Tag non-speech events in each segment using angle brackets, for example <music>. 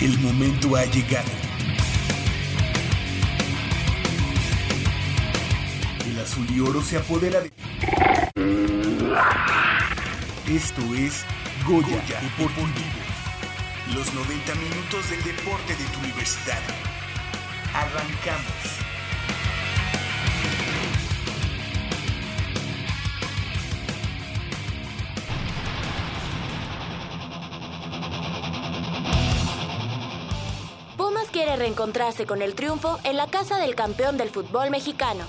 El momento ha llegado. El azul y oro se apodera de... Esto es Goya, Deportivo. Los 90 minutos del deporte de tu universidad. Arrancamos. Reencontrarse con el triunfo en la casa del campeón del fútbol mexicano.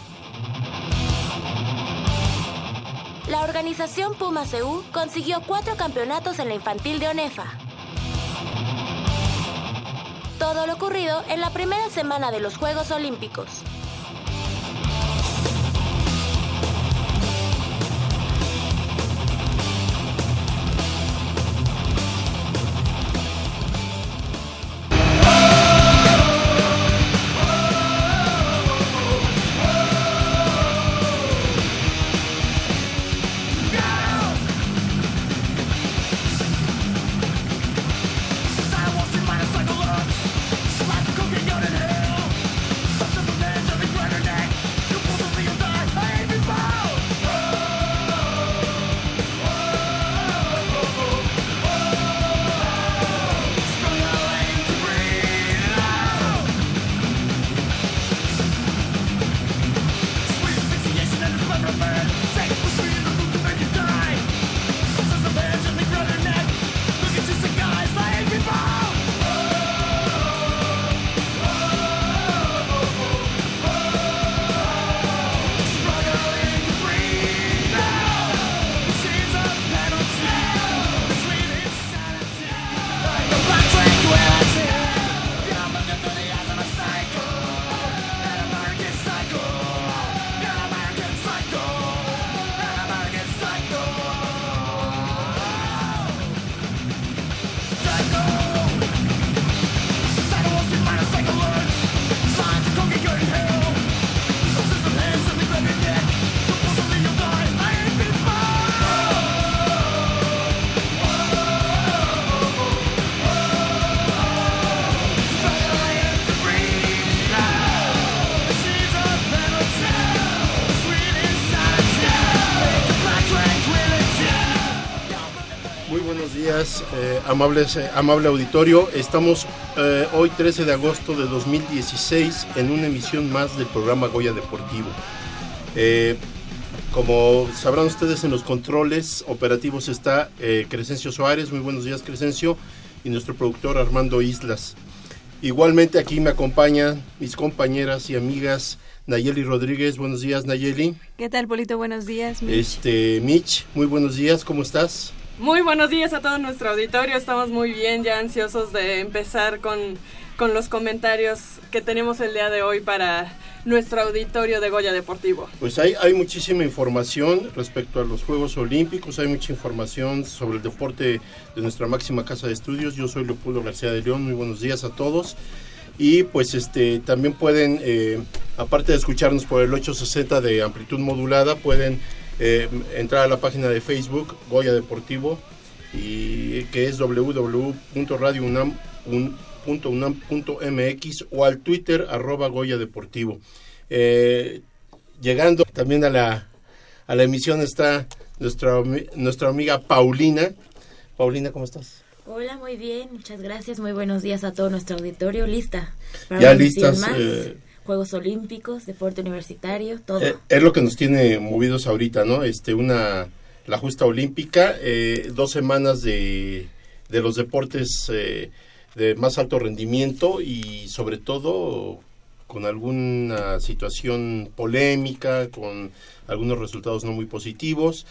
La organización Pumas EU consiguió cuatro campeonatos en la infantil de ONEFA. Todo lo ocurrido en la primera semana de los Juegos Olímpicos. Buenos días, eh, amables, eh, amable auditorio. Estamos eh, hoy 13 de agosto de 2016 en una emisión más del programa Goya Deportivo. Como sabrán ustedes en los controles operativos está Crescencio Suárez. Muy buenos días Crescencio. Y nuestro productor Armando Islas. Igualmente aquí me acompañan mis compañeras y amigas Nayeli Rodríguez. Buenos días Nayeli. ¿Qué tal, Polito? Buenos días. Mitch. Este, Mitch, muy buenos días. ¿Cómo estás? Muy buenos días a todo nuestro auditorio. Estamos muy bien, ya ansiosos de empezar con, con los comentarios que tenemos el día de hoy para nuestro auditorio de Goya Deportivo. Pues hay, hay muchísima información respecto a los Juegos Olímpicos, hay mucha información sobre el deporte de nuestra máxima casa de estudios. Yo soy Leopoldo García de León, muy buenos días a todos. Y pues este también pueden, eh, aparte de escucharnos por el 860 de amplitud modulada, pueden eh, entrar a la página de Facebook Goya Deportivo y que es www.radiounam.unam.mx o al Twitter arroba Goya Deportivo. Eh, llegando también a la, a la emisión está nuestra, nuestra amiga Paulina. Paulina, ¿cómo estás? Hola, muy bien, muchas gracias. Muy buenos días a todo nuestro auditorio. Lista. Para Ya listas, eh, Juegos Olímpicos, deporte universitario, todo. Eh, es lo que nos tiene movidos ahorita, ¿no? Este, una, la justa olímpica, eh, dos semanas de, de los deportes eh, de más alto rendimiento y sobre todo con alguna situación polémica, con algunos resultados no muy positivos,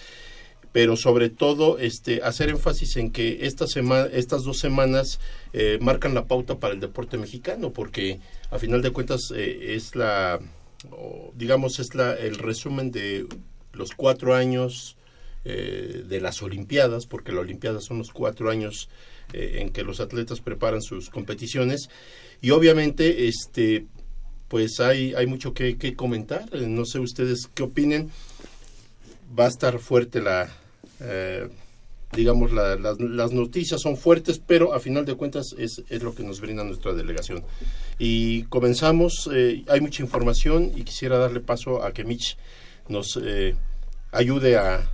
pero sobre todo este, hacer énfasis en que esta semana, estas dos semanas eh, marcan la pauta para el deporte mexicano, porque a final de cuentas eh, es la, digamos, es la, el resumen de los cuatro años eh, de las Olimpiadas, porque las Olimpiadas son los cuatro años en que los atletas preparan sus competiciones. Y obviamente este pues hay, hay mucho que, que comentar. No sé ustedes qué opinen. Va a estar fuerte la eh, digamos, las noticias son fuertes, pero a final de cuentas es, es lo que nos brinda nuestra delegación. Y comenzamos, eh, hay mucha información y quisiera darle paso a que Mitch nos eh, ayude a,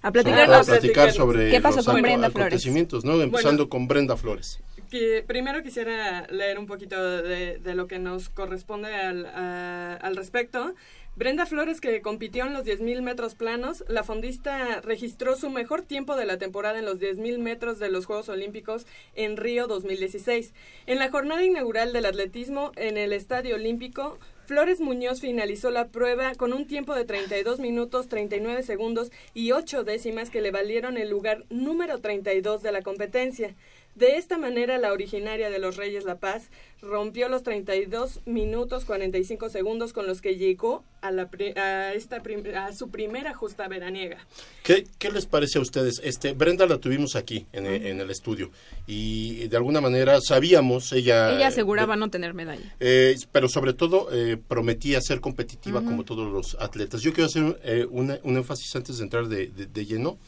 a platicar, sobre ¿Qué pasó los con Brenda acontecimientos, ¿no? Empezando con Brenda Flores. Que primero quisiera leer un poquito de, lo que nos corresponde al, al respecto. Brenda Flores, que compitió en los 10.000 metros planos, la fondista registró su mejor tiempo de la temporada en los 10.000 metros de los Juegos Olímpicos en Río 2016. En la jornada inaugural del atletismo en el Estadio Olímpico, Flores Muñoz finalizó la prueba con un tiempo de 32 minutos 39 segundos y 8 décimas que le valieron el lugar número 32 de la competencia. De esta manera, la originaria de los Reyes La Paz rompió los 32 minutos 45 segundos con los que llegó a, la, a, esta a su primera justa veraniega. ¿Qué, ¿Qué, les parece a ustedes? Este, Brenda la tuvimos aquí en, el estudio y de alguna manera sabíamos, ella... Ella aseguraba no tener medalla. Eh, pero sobre todo eh, prometía ser competitiva como todos los atletas. Yo quiero hacer eh, un énfasis antes de entrar de, de lleno.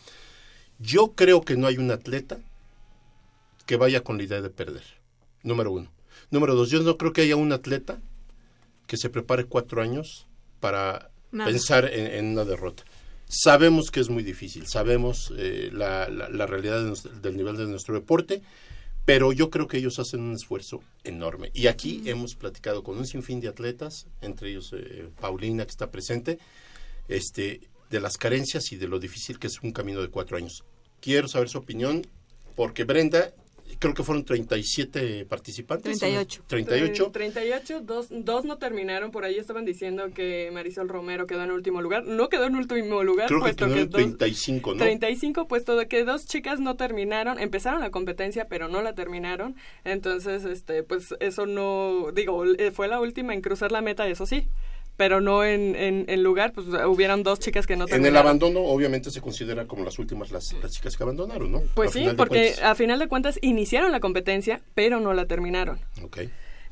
Yo creo que no hay un atleta que vaya con la idea de perder. Número uno. Número dos, yo no creo que haya un atleta que se prepare cuatro años para pensar en, una derrota. Sabemos que es muy difícil, sabemos eh, la, realidad del nivel de nuestro deporte, pero yo creo que ellos hacen un esfuerzo enorme. Y aquí hemos platicado con un sinfín de atletas, entre ellos eh, Paulina, que está presente, este, de las carencias y de lo difícil que es un camino de cuatro años. Quiero saber su opinión, porque Brenda creo que fueron 37 participantes. 38. 38. 38, dos, dos no terminaron. Por ahí estaban diciendo que Marisol Romero quedó en último lugar. No quedó en último lugar. Creo puesto que, quedó en 35, ¿no? 35, puesto de que dos chicas no terminaron. Empezaron la competencia, pero no la terminaron. Entonces, este, pues eso no, digo, fue la última en cruzar la meta, eso sí pero no en, en, lugar, pues hubieran dos chicas que no terminaron. En el abandono, obviamente, se considera como las últimas las, chicas que abandonaron, ¿no? Pues sí, porque a final de cuentas iniciaron la competencia, pero no la terminaron. Ok.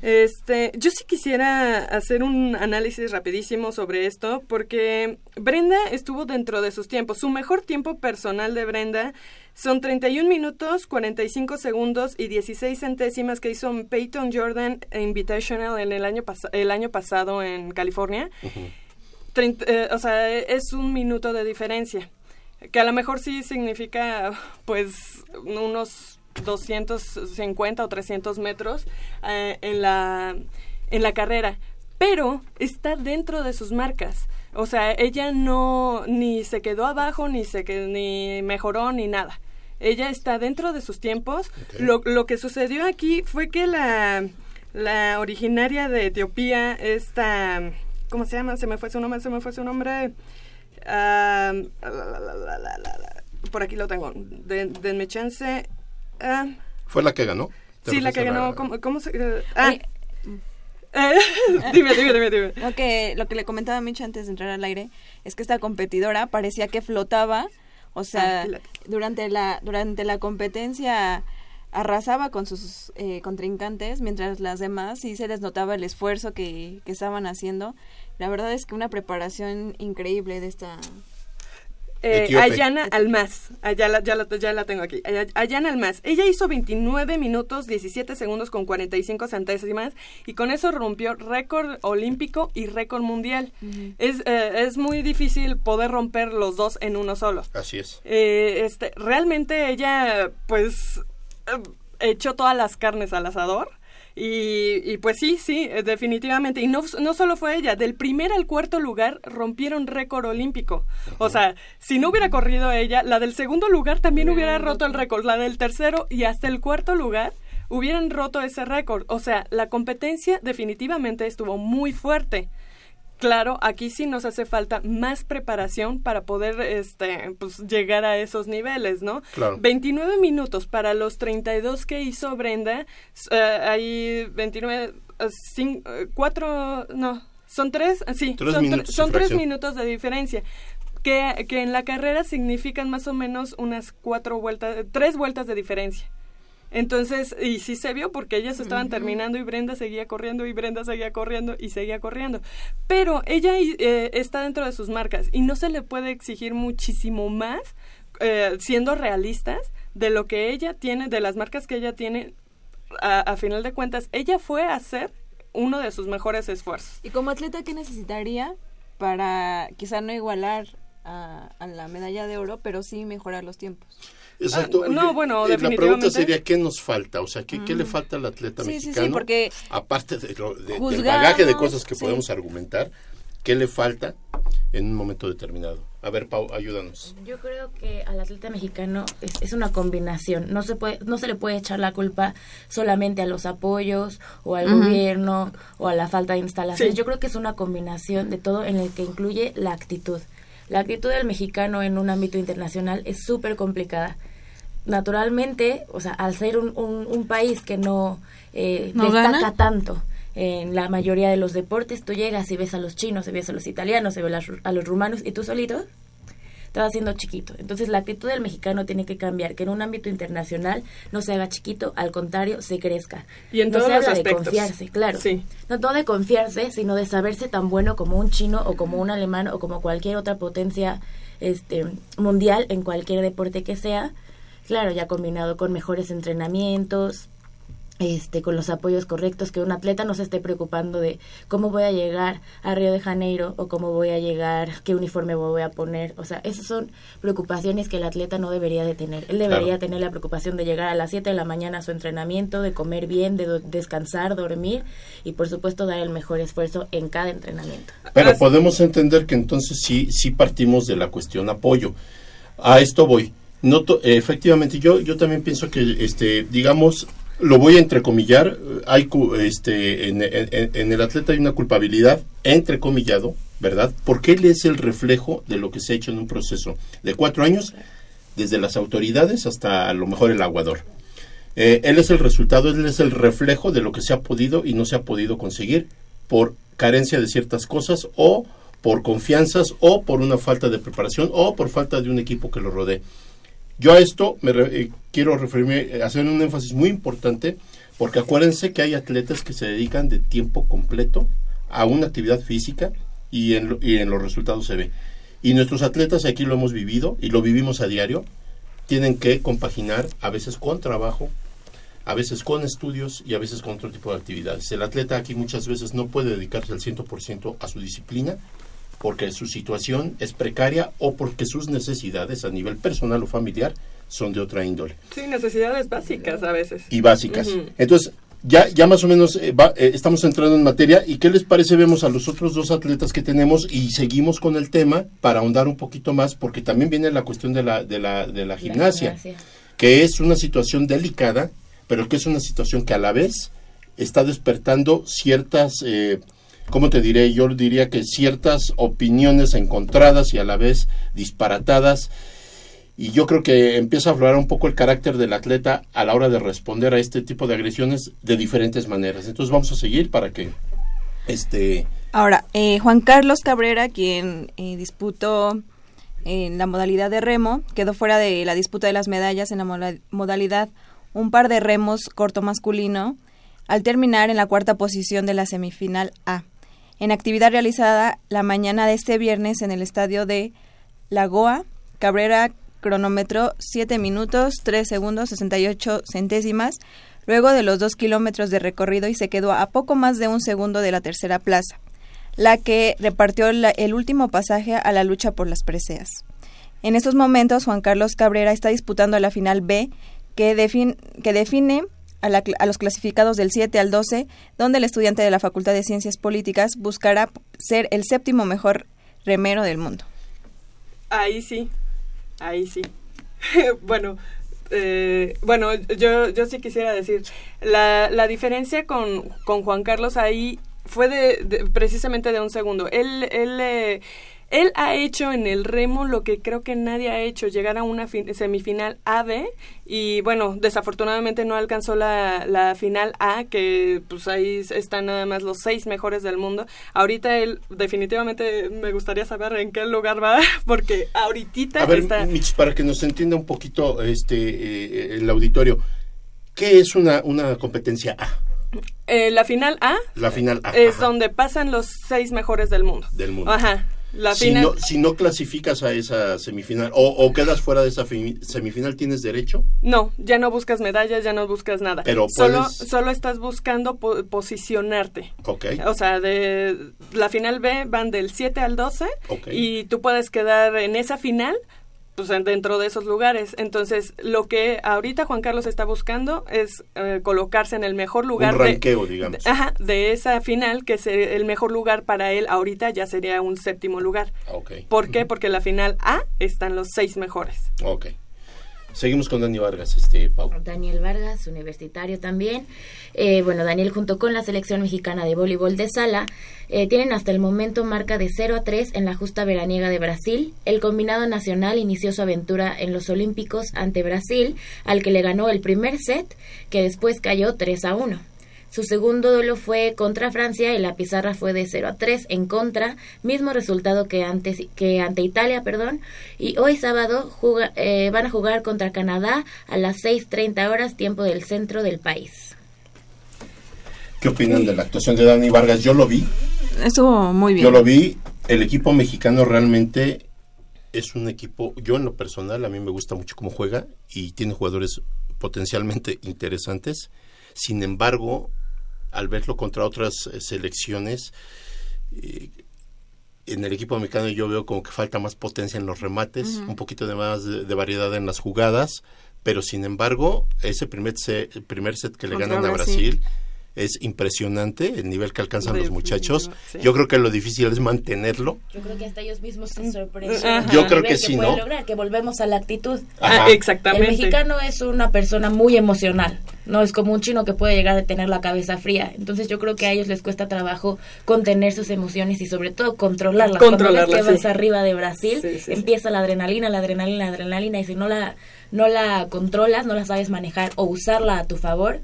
Este, yo sí quisiera hacer un análisis rapidísimo sobre esto, porque Brenda estuvo dentro de sus tiempos. Su mejor tiempo personal de Brenda son 31 minutos, 45 segundos y 16 centésimas que hizo Peyton Jordan Invitational en el año, el año pasado en California. Eh, o sea, es un minuto de diferencia. Que a lo mejor sí significa, pues, unos 250 o 300 metros eh, en, la, en la carrera. Pero está dentro de sus marcas. O sea, ella no ni se quedó abajo, ni se ni mejoró, ni nada ella está dentro de sus tiempos. Lo, lo que sucedió aquí fue que la, la originaria de Etiopía, esta, ¿cómo se llama? Se me fue su nombre, se me fue su nombre. por aquí lo tengo. denme chance. Ah. ¿Fue la que ganó? Sí, la que ganó. ¿Cómo, se...? ah, <laughs> dime, dime, dime, dime. Lo que, lo que le comentaba a Mitch antes de entrar al aire es que esta competidora parecía que flotaba o sea, durante la durante la competencia arrasaba con sus eh, contrincantes, mientras las demás sí se les notaba el esfuerzo que, que estaban haciendo. La verdad es que una preparación increíble de esta eh, Ayana Almaz, ah, ya, la, ya, la, tengo aquí. Ayana Almaz, ella hizo 29 minutos 17 segundos con 45 centésimas y con eso rompió récord olímpico y récord mundial. es, eh, es muy difícil poder romper los dos en uno solo. Así es. Eh, este, realmente ella, pues, echó todas las carnes al asador y, pues sí, sí, eh, definitivamente. Y no, no solo fue ella, del primer al cuarto lugar rompieron récord olímpico. O sea, si no hubiera corrido ella, la del segundo lugar también hubiera roto el récord, la del tercero y hasta el cuarto lugar hubieran roto ese récord. O sea, la competencia definitivamente estuvo muy fuerte. Claro, aquí sí nos hace falta más preparación para poder este, pues, llegar a esos niveles, ¿no? Claro. 29 minutos para los 32 que hizo Brenda, uh, hay 29, 4, no, son tres, sí, son, son tres minutos de diferencia. Que, que en la carrera significan más o menos unas cuatro vueltas, tres vueltas de diferencia. Entonces, y sí se vio porque ellas estaban terminando y Brenda seguía corriendo y Brenda seguía corriendo y seguía corriendo. Pero ella eh, está dentro de sus marcas y no se le puede exigir muchísimo más eh, siendo realistas de lo que ella tiene, de las marcas que ella tiene, a, a final de cuentas, ella fue a hacer uno de sus mejores esfuerzos. Y como atleta, ¿qué necesitaría para quizá no igualar a, a la medalla de oro, pero sí mejorar los tiempos? Exacto. Ah, no, bueno, eh, La pregunta definitivamente. sería, ¿qué nos falta? O sea, ¿qué, qué le falta al atleta Sí, sí, sí, mexicano? porque Aparte de lo- de- del bagaje de cosas que sí. podemos argumentar, ¿qué le falta en un momento determinado? A ver, Pau, ayúdanos. Yo creo que al atleta mexicano es, es una combinación. No se puede, no se le puede echar la culpa solamente a los apoyos o al gobierno o a la falta de instalaciones. Sí. Yo creo que es una combinación de todo en el que incluye la actitud. La actitud del mexicano en un ámbito internacional es súper complicada. Naturalmente, o sea, al ser un, un- un país que no, eh, ¿No destaca gana? tanto en la mayoría de los deportes, tú llegas y ves a los chinos, y ves a los italianos, y ves a los- rumanos, y tú solito te vas haciendo chiquito. Entonces la actitud del mexicano tiene que cambiar, que en un ámbito internacional no se haga chiquito, al contrario, se crezca. Y en no todos se los habla de confiarse, claro. Sí. No todo de confiarse, sino de saberse tan bueno como un chino o como un alemán o como cualquier otra potencia este mundial en cualquier deporte que sea. Claro, ya combinado con mejores entrenamientos, este, con los apoyos correctos, que un atleta no se esté preocupando de cómo voy a llegar a Río de Janeiro o cómo voy a llegar, qué uniforme me voy a poner. O sea, esas son preocupaciones que el atleta no debería de tener. Él debería Claro. tener la preocupación de llegar a las 7 de la mañana a su entrenamiento, de comer bien, de do- descansar, dormir y por supuesto dar el mejor esfuerzo en cada entrenamiento. Pero Así- podemos entender que entonces sí, sí partimos de la cuestión apoyo. A esto voy. No efectivamente, yo, yo también pienso que, este, digamos, lo voy a entrecomillar, hay, este, en el atleta hay una culpabilidad, entrecomillado, ¿verdad? Porque él es el reflejo de lo que se ha hecho en un proceso de cuatro años, desde las autoridades hasta a lo mejor el aguador. Eh, él es el resultado, él es el reflejo de lo que se ha podido y no se ha podido conseguir por carencia de ciertas cosas o por confianzas o por una falta de preparación o por falta de un equipo que lo rodee. Yo a esto me eh, quiero referirme, eh, hacer un énfasis muy importante, porque acuérdense que hay atletas que se dedican de tiempo completo a una actividad física y en, y en los resultados se ve. Y nuestros atletas, aquí lo hemos vivido y lo vivimos a diario, tienen que compaginar a veces con trabajo, a veces con estudios y a veces con otro tipo de actividades. El atleta aquí muchas veces no puede dedicarse al 100% a su disciplina porque su situación es precaria o porque sus necesidades a nivel personal o familiar son de otra índole Sí, necesidades básicas a veces. y básicas. Entonces, ya, ya más o menos eh, va- eh, estamos entrando en materia. ¿Y qué les parece? Vemos a los otros dos atletas que tenemos y seguimos con el tema para ahondar un poquito más, porque también viene la cuestión de la, de la, de la gimnasia, que es una situación delicada, pero que es una situación que a la vez está despertando ciertas, eh, ¿cómo te diré? Yo diría que ciertas opiniones encontradas y a la vez disparatadas. Y yo creo que empieza a aflorar un poco el carácter del atleta a la hora de responder a este tipo de agresiones de diferentes maneras. Entonces vamos a seguir para que este Ahora, eh, Juan Carlos Cabrera, quien eh, disputó en la modalidad de remo, quedó fuera de la disputa de las medallas en la modalidad un par de remos corto masculino, al terminar en la cuarta posición de la semifinal A. En actividad realizada la mañana de este viernes en el estadio de Lagoa, Cabrera cronómetro 7 minutos 3 segundos 68 centésimas luego de los 2 kilómetros de recorrido y se quedó a poco más de un segundo de la tercera plaza, la que repartió la- el último pasaje a la lucha por las preseas. En estos momentos, Juan Carlos Cabrera está disputando la final B, que, que define a, la a los clasificados del 7 al 12, donde el estudiante de la Facultad de Ciencias Políticas buscará ser el séptimo mejor remero del mundo. Ahí sí, ahí sí. <laughs> bueno, eh, bueno, yo, yo sí quisiera decir, la, la diferencia con, con Juan Carlos ahí fue de, de- precisamente de un segundo. Él, él, eh, él ha hecho en el remo lo que creo que nadie ha hecho, llegar a una fin- semifinal AB y bueno, desafortunadamente no alcanzó la, la final A, que pues ahí están nada más los seis mejores del mundo. Ahorita él definitivamente me gustaría saber en qué lugar va, <laughs> porque ahorita A ver, está... Mitch, para que nos entienda un poquito este eh, el auditorio, ¿qué es una, una competencia A? Eh, la final A La final A. es ajá, donde pasan los seis mejores del mundo. del mundo. Ajá. La si, final, no, si no clasificas a esa semifinal o, o quedas fuera de esa fi- semifinal, ¿tienes derecho? no, ya no buscas medallas, ya no buscas nada. Pero solo, puedes- solo estás buscando po- posicionarte. Ok. O sea, de la final B van del 7 al 12 Ok. y tú puedes quedar en esa final pues en- dentro de esos lugares. Entonces, lo que ahorita Juan Carlos está buscando es eh, colocarse en el mejor lugar Un de- ranqueo, digamos. de, ajá, de esa final, que es el mejor lugar para él ahorita ya sería un séptimo lugar. Ok. ¿Por qué? Porque en la final A están los seis mejores. Ok. Seguimos con Dani Vargas, este, Pau. Daniel Vargas, universitario también. Eh, bueno, Daniel junto con la selección mexicana de voleibol de sala eh, tienen hasta el momento marca de 0 a 3 en la justa veraniega de Brasil. El combinado nacional inició su aventura en los Olímpicos ante Brasil, al que le ganó el primer set, que después cayó 3 a 1. Su segundo duelo fue contra Francia y la pizarra fue de 0 a 3 en contra, mismo resultado que, antes, que ante Italia, perdón. Y hoy sábado juga- eh, van a jugar contra Canadá a las 6.30 horas tiempo del centro del país. ¿Qué opinan de la actuación de Dani Vargas? Yo lo vi, Estuvo muy bien. yo lo vi. El equipo mexicano realmente es un equipo, yo en lo personal, a mí me gusta mucho cómo juega y tiene jugadores potencialmente interesantes. Sin embargo, al verlo contra otras eh, selecciones, eh, en el equipo mexicano yo veo como que falta más potencia en los remates, un poquito de más de, de variedad en las jugadas, pero sin embargo, ese primer set, el primer set que le Contra ganan a Brasil. Brasil es impresionante, el nivel que alcanzan los muchachos. sí. Yo creo que lo difícil es mantenerlo. Yo creo que hasta ellos mismos se sorprendieron Yo creo que sí, ¿no? lograr, que volvemos a la actitud. Ajá. Ah, exactamente. El mexicano es una persona muy emocional, no es como un chino que puede llegar a tener la cabeza fría. Entonces yo creo que a ellos les cuesta trabajo contener sus emociones y sobre todo controlarlas. Controlarlas, Cuando ves que vas sí. arriba de Brasil, Sí, sí, sí. empieza la adrenalina, la adrenalina, la adrenalina y si no la no la controlas, no la sabes manejar o usarla a tu favor,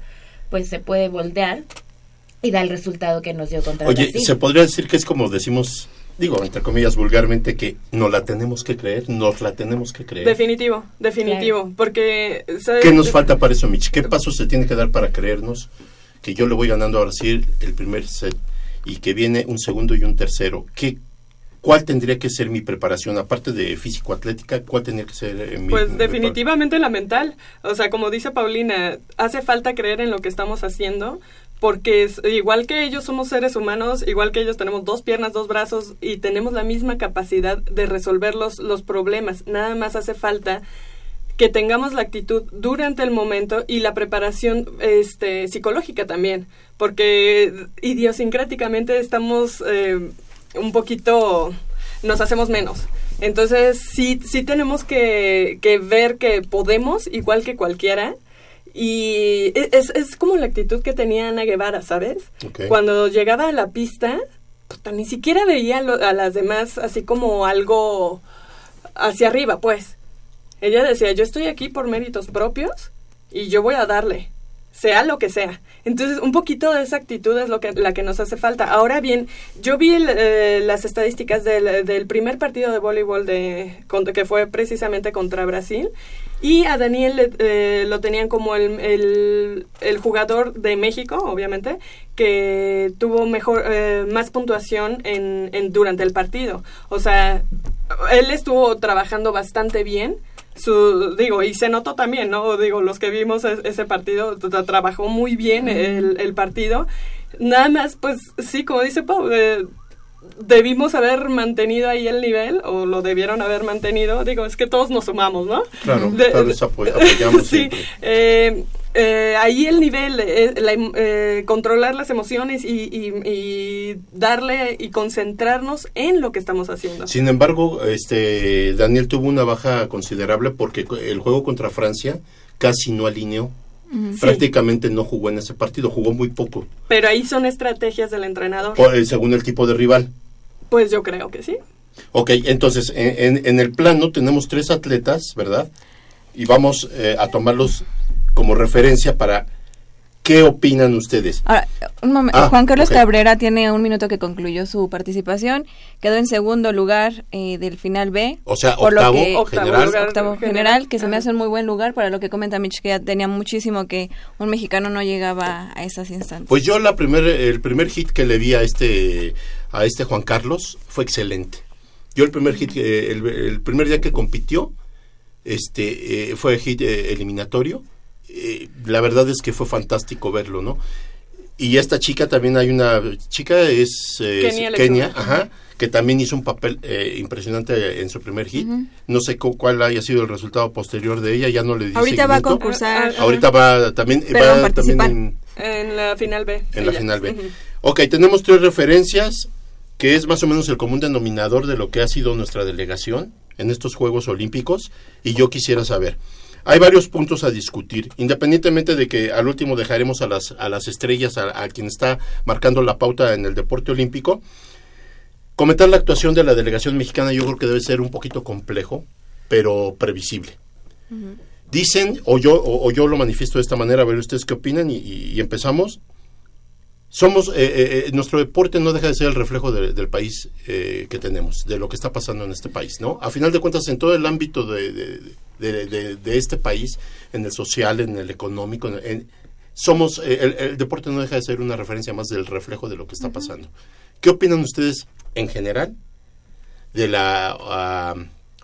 pues se puede voltear y da el resultado que nos dio contra Oye, Brasil. se podría decir que es como decimos, digo, entre comillas vulgarmente, que no la tenemos que creer, nos la tenemos que creer. Definitivo, definitivo. Porque. ¿sabes? ¿Qué nos falta para eso, Mitch? ¿Qué pasos se tiene que dar para creernos que yo le voy ganando a Brasil el primer set y que viene un segundo y un tercero? ¿Qué, ¿Cuál tendría que ser mi preparación? Aparte de físico-atlética, ¿cuál tendría que ser eh, mi Pues mi definitivamente la mental. O sea, como dice Paulina, hace falta creer en lo que estamos haciendo. Porque es, igual que ellos somos seres humanos, igual que ellos tenemos dos piernas, dos brazos y tenemos la misma capacidad de resolver los, los problemas. Nada más hace falta que tengamos la actitud durante el momento y la preparación este, psicológica también, porque idiosincráticamente estamos eh, un poquito, nos hacemos menos. Entonces sí, sí tenemos que, que ver que podemos, igual que cualquiera, y e, es, es como la actitud que tenía Ana Guevara, ¿sabes? Cuando llegaba a la pista, puta, ni siquiera veía lo- a las demás así como algo hacia arriba, pues. Ella decía, yo estoy aquí por méritos propios y yo voy a darle, sea lo que sea. Entonces, un poquito de esa actitud es lo que, la que nos hace falta. Ahora bien, yo vi el, eh, las estadísticas del, primer partido de voleibol de, contra- que fue precisamente contra Brasil y a Daniel eh, lo tenían como el, el, el jugador de México, obviamente, que tuvo mejor eh, más puntuación en, en durante el partido. O sea, él estuvo trabajando bastante bien. Su, digo, y se notó también, ¿no? Digo, los que vimos es- ese partido, tra- trabajó muy bien el, el partido. Nada más, pues sí, como dice Pau, eh, debimos haber mantenido ahí el nivel, o lo debieron haber mantenido. Digo, es que todos nos sumamos, ¿no? Claro, De- tal vez apoy- apoyamos <laughs> sí, eh, eh, ahí el nivel, eh, la em- eh, controlar las emociones y, y- y darle y concentrarnos en lo que estamos haciendo. Sin embargo, este Daniel tuvo una baja considerable porque el juego contra Francia casi no alineó. Prácticamente no jugó en ese partido, jugó muy poco, Pero ahí son estrategias del entrenador. por- eh, según el tipo de rival. Pues yo creo que sí. Ok, entonces en, en- en el plano tenemos tres atletas, ¿verdad? Y vamos eh, a tomarlos como referencia para qué opinan ustedes. Ahora, un momento. Ah, Juan Carlos. Cabrera tiene un minuto que concluyó su participación. Quedó en segundo lugar eh, del final B. O sea, por lo octavo que- Octavo general. lugar. octavo general. general, que se me hace un muy buen lugar para lo que comenta Mitch, que ya tenía muchísimo que un mexicano no llegaba a esas instancias. Pues yo la primer, el primer hit que le vi a este, a este Juan Carlos fue excelente. Yo el primer hit, eh, el, el primer día que compitió, este, eh, fue hit eh, eliminatorio. Eh, la verdad es que fue fantástico verlo, ¿no? Y esta chica también hay una chica es eh, Kenia ajá, que también hizo un papel eh, impresionante en su primer hit. No sé cu- cuál haya sido el resultado posterior de ella, ya no le di Ahorita va a concursar. Ah, ah, Ahorita va también, va también en, En la final B. en la final B. Ok, tenemos tres referencias, que es más o menos el común denominador de lo que ha sido nuestra delegación en estos Juegos Olímpicos, y yo quisiera saber, hay varios puntos a discutir, independientemente de que al último dejaremos a las, a las estrellas, a, a quien está marcando la pauta en el deporte olímpico, comentar la actuación de la delegación mexicana yo creo que debe ser un poquito complejo, pero previsible. Dicen, o yo, o, o yo lo manifiesto de esta manera, a ver ustedes qué opinan, y empezamos somos eh, eh, eh, nuestro deporte no deja de ser el reflejo de- del país eh, que tenemos de lo que está pasando en este país no a final de cuentas en todo el ámbito de, este país en el social en el económico en- en- somos eh, el, el deporte no deja de ser una referencia más del reflejo de lo que está pasando. Qué opinan ustedes en general de la ah,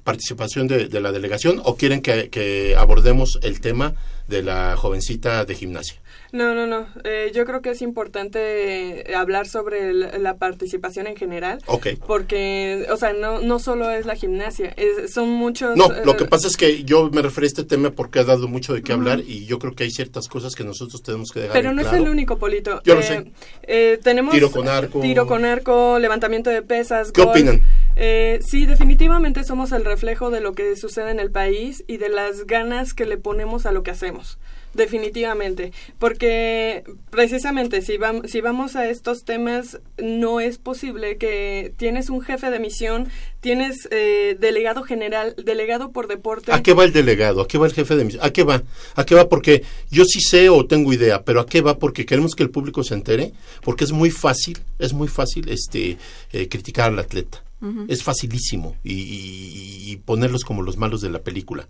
participación de, de la delegación o quieren que, que abordemos el tema de la jovencita de gimnasia No, no, no. Eh, yo creo que es importante eh, hablar sobre la participación en general. Ok. Porque, o sea, no, no solo es la gimnasia, es- son muchos... No, eh, lo que pasa es que yo me referí a este tema porque ha dado mucho de qué hablar y yo creo que hay ciertas cosas que nosotros tenemos que dejar Pero no claro. es el único, Polito. Yo lo Eh, sé. eh, tenemos Tiro con arco. Tiro con arco, levantamiento de pesas. ¿Qué golf. opinan? Eh, sí, definitivamente somos el reflejo de lo que sucede en el país y de las ganas que le ponemos a lo que hacemos. Definitivamente, porque precisamente si, vam- si vamos a estos temas, no es posible que tienes un jefe de misión, tienes eh, delegado general, delegado por deporte. ¿A qué va el delegado? ¿A qué va el jefe de misión? ¿A qué va? ¿A qué va? Porque yo sí sé o tengo idea, pero ¿a qué va? Porque queremos que el público se entere, porque es muy fácil, es muy fácil este eh, criticar al atleta. Es facilísimo y, y- y ponerlos como los malos de la película.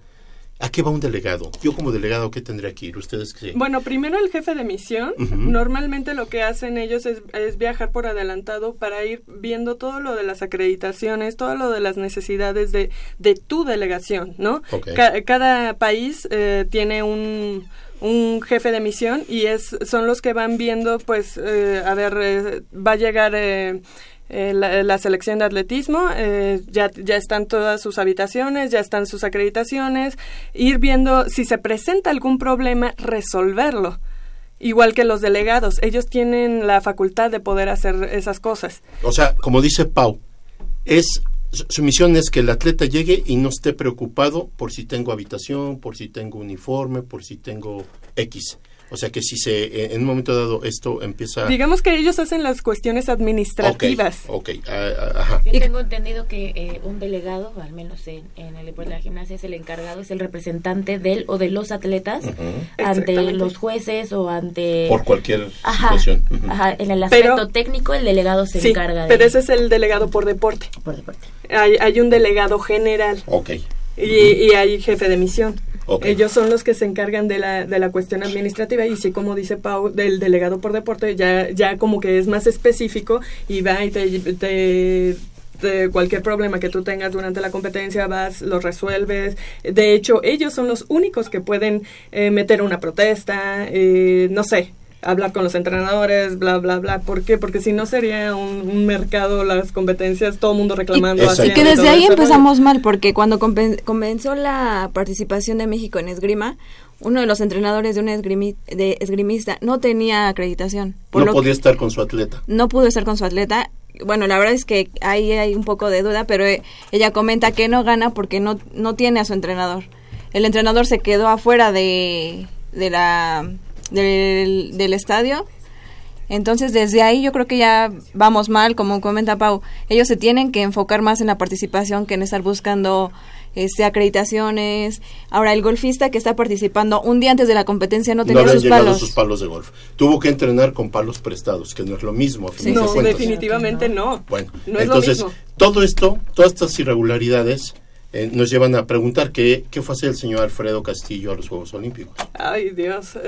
¿A qué va un delegado? Yo como delegado, ¿qué tendría que ir? ¿Ustedes qué? Bueno, primero el jefe de misión, normalmente lo que hacen ellos es, es viajar por adelantado para ir viendo todo lo de las acreditaciones, todo lo de las necesidades de, de tu delegación, ¿no? Ca- cada país eh, tiene un un jefe de misión y es son los que van viendo pues eh, a ver eh, va a llegar eh, eh, la, selección de atletismo, eh, ya, ya están todas sus habitaciones, ya están sus acreditaciones, ir viendo si se presenta algún problema, resolverlo. Igual que los delegados, ellos tienen la facultad de poder hacer esas cosas. O sea, como dice Pau, es su misión es que el atleta llegue y no esté preocupado por si tengo habitación, por si tengo uniforme, por si tengo X. O sea que si se eh, en un momento dado esto empieza Digamos que ellos hacen las cuestiones administrativas. Ok, ok, ah, ajá. Yo tengo entendido que eh, un delegado, al menos en, en el deporte de la gimnasia, es el encargado, es el representante del o de los atletas ante los jueces o ante... Por cualquier Ajá, situación. Ajá, en el aspecto Pero- técnico el delegado se Sí, encarga de... pero ese es el delegado por deporte. por deporte. Hay, hay un delegado general Ok. y, y hay jefe de misión. Ellos son los que se encargan de la, de la cuestión administrativa y sí, como dice Pau, del delegado por deporte, ya, ya como que es más específico y va y te, te- te- cualquier problema que tú tengas durante la competencia vas, lo resuelves. De hecho, ellos son los únicos que pueden eh, meter una protesta, eh, no sé, hablar con los entrenadores, bla, bla, bla. ¿Por qué? Porque si no sería un, un mercado, las competencias, todo el mundo reclamando. Y- que desde ahí empezamos mal, porque cuando comenzó la participación de México en esgrima, uno de los entrenadores de un esgrimi- de esgrimista no tenía acreditación. Por No podía estar con su atleta. no pudo estar con su atleta. Bueno, la verdad es que ahí hay un poco de duda, pero eh, ella comenta que no gana porque no, no tiene a su entrenador. El entrenador se quedó afuera de, de la, del, del estadio. Entonces, desde ahí yo creo que ya vamos mal, como comenta Pau. Ellos se tienen que enfocar más en la participación que en estar buscando este, acreditaciones. Ahora, el golfista que está participando un día antes de la competencia no No tenía habían sus llegado palos. sus palos de golf. Tuvo que entrenar con palos prestados, que no es lo mismo. A fin Sí, de No, cuentas. definitivamente no. Bueno, no es entonces lo mismo. todo esto, todas estas irregularidades eh, nos llevan a preguntar qué, qué fue hacer el señor Alfredo Castillo a los Juegos Olímpicos. Ay, Dios.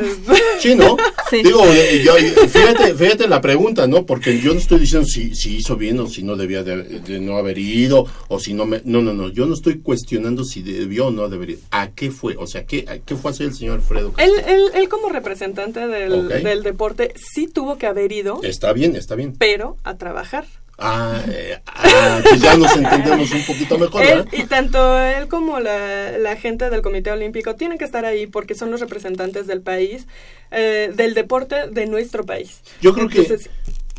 Sí, ¿no? <laughs> Sí. Digo, eh, yo- fíjate, fíjate la pregunta, ¿no? Porque yo no estoy diciendo si, si hizo bien o si no debía de, de no haber ido o si no me... No, no, no, yo no estoy cuestionando si debió o no debería. ¿A qué fue? O sea, ¿qué, a qué fue hacer el señor Alfredo él, Castillo? él, él como representante del, del deporte sí tuvo que haber ido, Está bien, está bien. pero a trabajar. Ah, eh, ah, <laughs> pues ya nos entendemos un poquito mejor, y tanto él como la, la gente del Comité Olímpico tienen que estar ahí porque son los representantes del país, eh, del deporte de nuestro país. Yo creo que-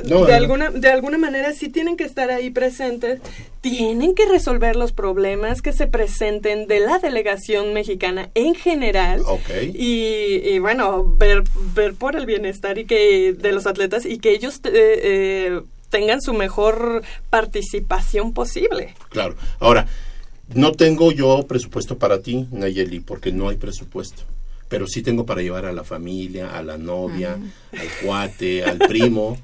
No, de, no. alguna, de alguna manera sí tienen que estar ahí presentes, tienen que resolver los problemas que se presenten de la delegación mexicana en general. Ok. Y, y bueno, ver, ver por el bienestar y que de los atletas y que ellos eh, eh, tengan su mejor participación posible. Claro. Ahora, no tengo yo presupuesto para ti, Nayeli, porque no hay presupuesto. Pero sí tengo para llevar a la familia, a la novia, al cuate, al primo.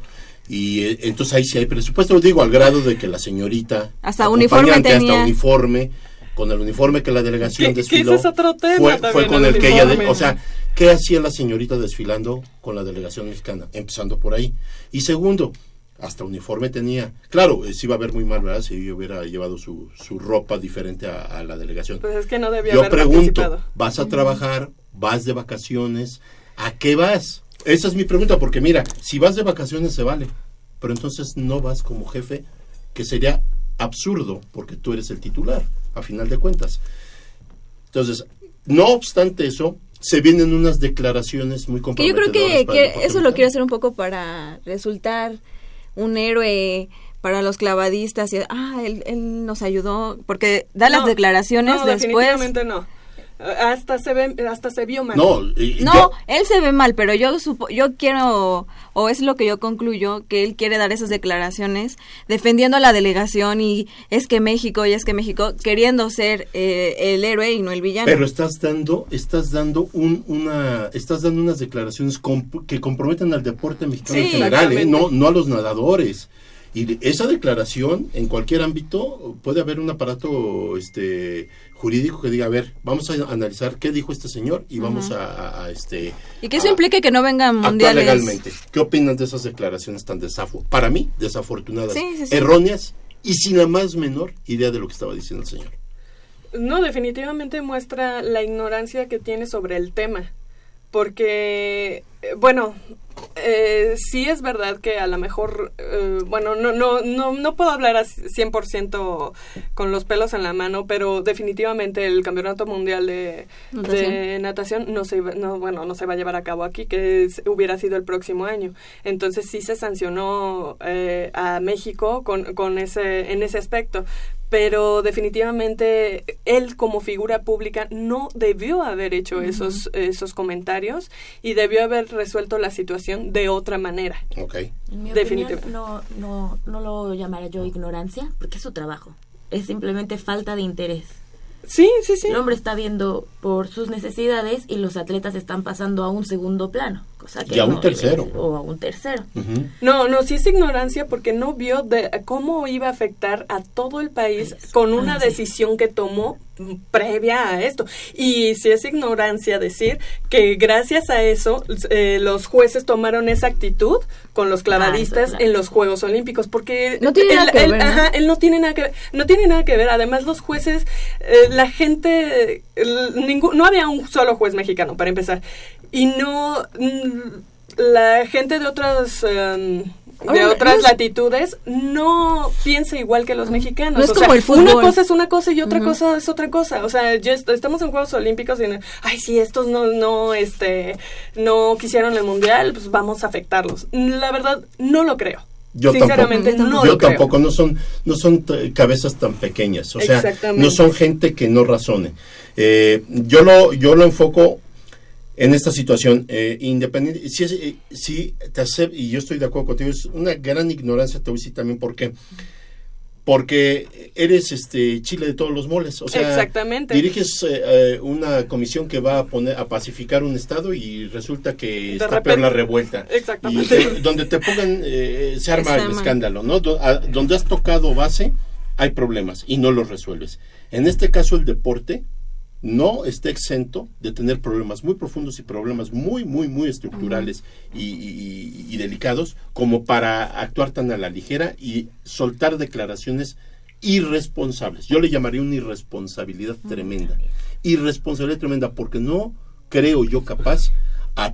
Y eh, entonces ahí sí hay presupuesto. Digo, al grado de que la señorita. Hasta uniforme tenía. Hasta uniforme. Con el uniforme que la delegación desfiló. ese es otro tema fue, también, fue con el el que ella. de- o sea, ¿qué hacía la señorita desfilando con la delegación mexicana? Empezando por ahí. Y segundo, hasta uniforme tenía. Claro, eh, sí iba a ver muy mal, ¿verdad? Si yo hubiera llevado su, su ropa diferente a, a la delegación. Pues es que no debía yo haber pregunto, participado. ¿vas a trabajar? ¿Vas de vacaciones? ¿A qué vas? Esa es mi pregunta, porque mira, si vas de vacaciones se vale, pero entonces no vas como jefe, que sería absurdo, porque tú eres el titular, a final de cuentas. Entonces, no obstante eso, se vienen unas declaraciones muy Que yo creo que, eso lo quiere hacer un poco para resultar un héroe para los clavadistas. Y, ah, él, él nos ayudó, porque da las declaraciones no, después. definitivamente no. Hasta se ve, hasta se vio mal. No, y- No, yo- él se ve mal, pero yo supo, yo quiero, o es lo que yo concluyo, que él quiere dar esas declaraciones defendiendo a la delegación y es que México, y es que México, queriendo ser eh, el héroe y no el villano. Pero estás dando, estás dando un, una, estás dando unas declaraciones comp- que comprometen al deporte mexicano Sí, en general, ¿eh? no, no a los nadadores. Y esa declaración, en cualquier ámbito, puede haber un aparato este jurídico que diga, a ver, vamos a analizar qué dijo este señor y vamos a, a- a, este y que eso a- implique que no vengan mundiales. legalmente. ¿Qué opinan de esas declaraciones tan desafo para mí desafortunadas, Sí, sí, sí. erróneas y sin la más menor idea de lo que estaba diciendo el señor? No, definitivamente muestra la ignorancia que tiene sobre el tema. Porque, eh, bueno, eh, sí es verdad que a lo mejor, eh, bueno, no, no, no, no puedo hablar a 100% con los pelos en la mano, pero definitivamente el Campeonato Mundial de Natación. de natación no se no, bueno, no se va a llevar a cabo aquí, que es- hubiera sido el próximo año. Entonces sí se sancionó eh, a México con, con ese, en ese aspecto. Pero definitivamente él como figura pública no debió haber hecho esos, esos comentarios y debió haber resuelto la situación de otra manera. Ok. En mi Definitivo. opinión, no, no, no lo llamaría yo ignorancia, porque es su trabajo. Es simplemente falta de interés. Sí, sí, sí. El hombre está viendo por sus necesidades y los atletas están pasando a un segundo plano. Cosa que Y a un no debe tercero. O a un tercero. No, no, sí es ignorancia porque no vio de cómo iba a afectar a todo el país Eso. con una Ah, sí. decisión que tomó previa a esto. Y sí es ignorancia decir que gracias a eso eh, los jueces tomaron esa actitud con los clavadistas claro. en los Juegos Olímpicos porque No tiene él, nada que él- ver, ¿no? ajá, él no tiene nada que ver, no tiene nada que ver. Además los jueces, eh, la gente, el- ningún- no había un solo juez mexicano para empezar y no mm, la gente de otras em, de Ahora, otras no es- latitudes no piensa igual que los mexicanos. No es O como sea, el fútbol. Una cosa es una cosa y otra cosa es otra cosa. O sea, est- estamos en Juegos Olímpicos y, ay, si estos no, no, este, no quisieron el mundial, pues vamos a afectarlos. La verdad, no lo creo. Yo Sinceramente, tampoco. no yo lo creo. tampoco, no son, no son cabezas tan pequeñas, o sea, no son gente que no razone. Eh, yo lo, yo lo enfoco en esta situación eh, independiente. Si, es, eh, si te acepto, y yo estoy de acuerdo contigo, es una gran ignorancia, te voy a decir también por qué. Porque eres este chile de todos los moles, o sea, Exactamente. diriges eh, eh, una comisión que va a poner a pacificar un estado y resulta que está peor la revuelta. Exactamente. Y, eh, donde te pongan, eh, se arma el escándalo, ¿no? Do- a- donde has tocado base, hay problemas y no los resuelves. En este caso el deporte no está exento de tener problemas muy profundos y problemas muy, muy, muy estructurales y, y- y delicados como para actuar tan a la ligera y soltar declaraciones irresponsables. Yo le llamaría una irresponsabilidad tremenda. Irresponsabilidad tremenda porque no creo yo capaz a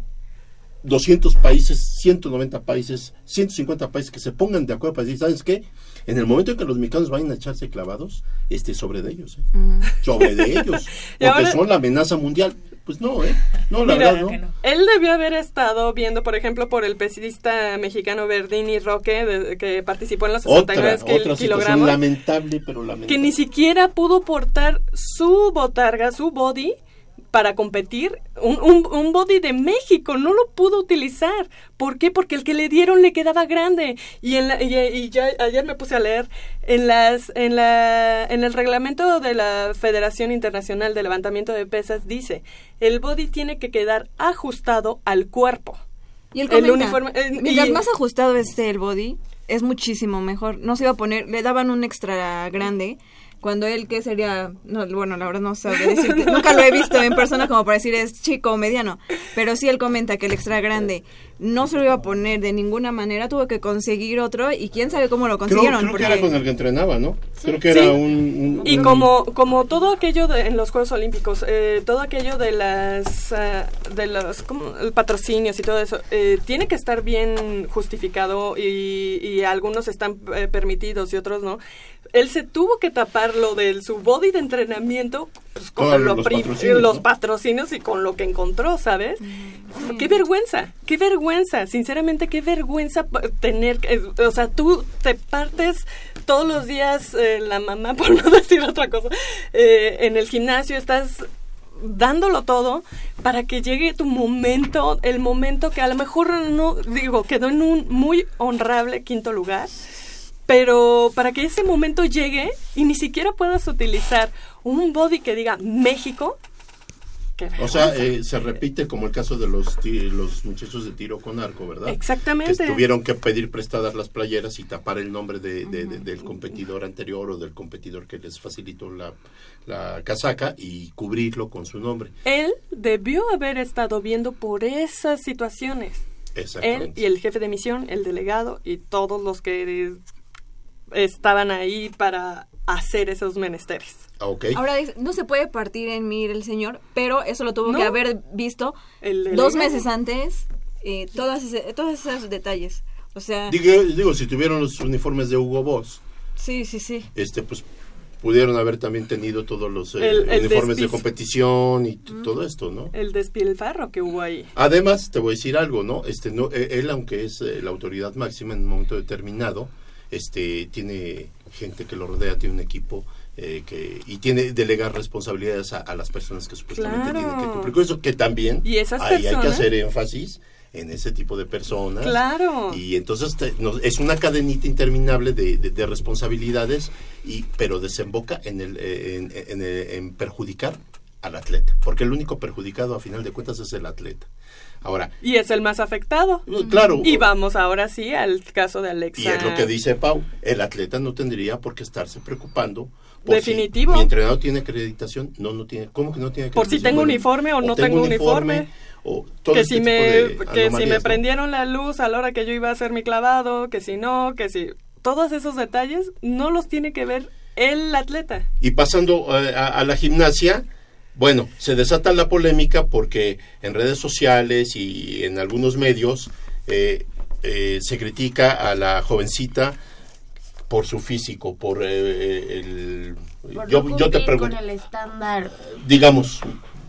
200 países, 190 países, 150 países que se pongan de acuerdo para decir, ¿sabes qué? En el momento en que los mexicanos vayan a echarse clavados, este, sobre de ellos, ¿eh? <laughs> Sobre de ellos. <laughs> Porque ahora- son la amenaza mundial. Pues no, ¿eh? No, la Mira, verdad, no. Él debió haber estado viendo, por ejemplo, por el pesista mexicano Verdini Roque, de- que participó en los 69 Otra, otra kilogramos, lamentable, pero lamentable. que ni siquiera pudo portar su botarga, su body, para competir. Un, un, un body de México, no lo pudo utilizar. ¿Por qué? Porque el que le dieron le quedaba grande. Y, en la- y, y ya ayer me puse a leer en las en la en el reglamento de la Federación Internacional de Levantamiento de Pesas dice, el body tiene que quedar ajustado al cuerpo. Y el, El uniforme- eh, mientras y- más ajustado esté el body, es muchísimo mejor. No se iba a poner, le daban un extra grande. Cuando él, que sería, no, bueno, la verdad no sabría decirte, nunca lo he visto en persona como para decir es chico o mediano, pero sí él comenta que el extra grande no se lo iba a poner de ninguna manera, tuvo que conseguir otro y quién sabe cómo lo consiguieron. creo que porque- era con el que entrenaba, ¿no? Creo que Sí. era un... un- Y un- como, como todo aquello de- en los Juegos Olímpicos, eh, todo aquello de las ah, de los como, patrocinios y todo eso, eh, tiene que estar bien justificado y, y algunos están eh, permitidos y otros no. Él se tuvo que tapar lo del su body de entrenamiento pues, con lo los patrocinios, los ¿no? patrocinios y con lo que encontró, ¿sabes? Qué vergüenza, qué vergüenza, sinceramente qué vergüenza tener, que- o sea, tú te partes todos los días eh, la mamá, <laughs> por no decir otra cosa, eh, en el gimnasio estás dándolo todo para que llegue tu momento, el momento que a lo mejor no, digo, quedó en un muy honrable quinto lugar, pero para que ese momento llegue y ni siquiera puedas utilizar un body que diga México, O sea, eh, se repite como el caso de los, los muchachos de tiro con arco, ¿verdad? Exactamente. Que tuvieron que pedir prestadas las playeras y tapar el nombre de, de- de- del competidor anterior o del competidor que les facilitó la, la casaca y cubrirlo con su nombre. Él debió haber estado viendo por esas situaciones. Él y el jefe de misión, el delegado y todos los que estaban ahí para hacer esos menesteres. Ah, ok. Ahora dice, no se puede partir en mí el señor, pero eso lo tuvo No. que haber visto El dos meses antes, eh, todas ese- todos esos detalles. O sea, Digo, digo, si tuvieron los uniformes de Hugo Boss, sí, sí, sí. este, pues pudieron haber también tenido todos los eh, El- el uniformes de competición y todo esto, ¿no? El despilfarro que hubo ahí. Además, te voy a decir algo, ¿no? Este, no, eh, él, aunque es eh, la autoridad máxima en un momento determinado, este, tiene gente que lo rodea, tiene un equipo eh, que y tiene delegar responsabilidades a, a las personas que supuestamente Claro. tienen que cumplir con eso, que también Y esas hay que hacer énfasis en ese tipo de personas. Claro. Y entonces te- es una cadenita interminable de, de- de responsabilidades, y, pero desemboca en, el, eh, en, en- en perjudicar al atleta, porque el único perjudicado a final de cuentas es el atleta. Ahora, Y es el más afectado. claro, Y vamos ahora sí al caso de Alexa. y es lo que dice Pau, el atleta no tendría por qué estarse preocupando. por Definitivo. Si mi entrenador tiene acreditación, no, no tiene, ¿cómo que no tiene Por si acreditación? tengo Bueno, uniforme o no tengo uniforme. o todo que este si me que si me ¿no? prendieron la luz a la hora que yo iba a hacer mi clavado, que si no, que si todos esos detalles no los tiene que ver el atleta. Y pasando eh, a, a la gimnasia, bueno, se desata la polémica porque en redes sociales y en algunos medios eh, eh, se critica a la jovencita por su físico, por eh, el... Por yo, no yo te pregunto, con el estándar digamos,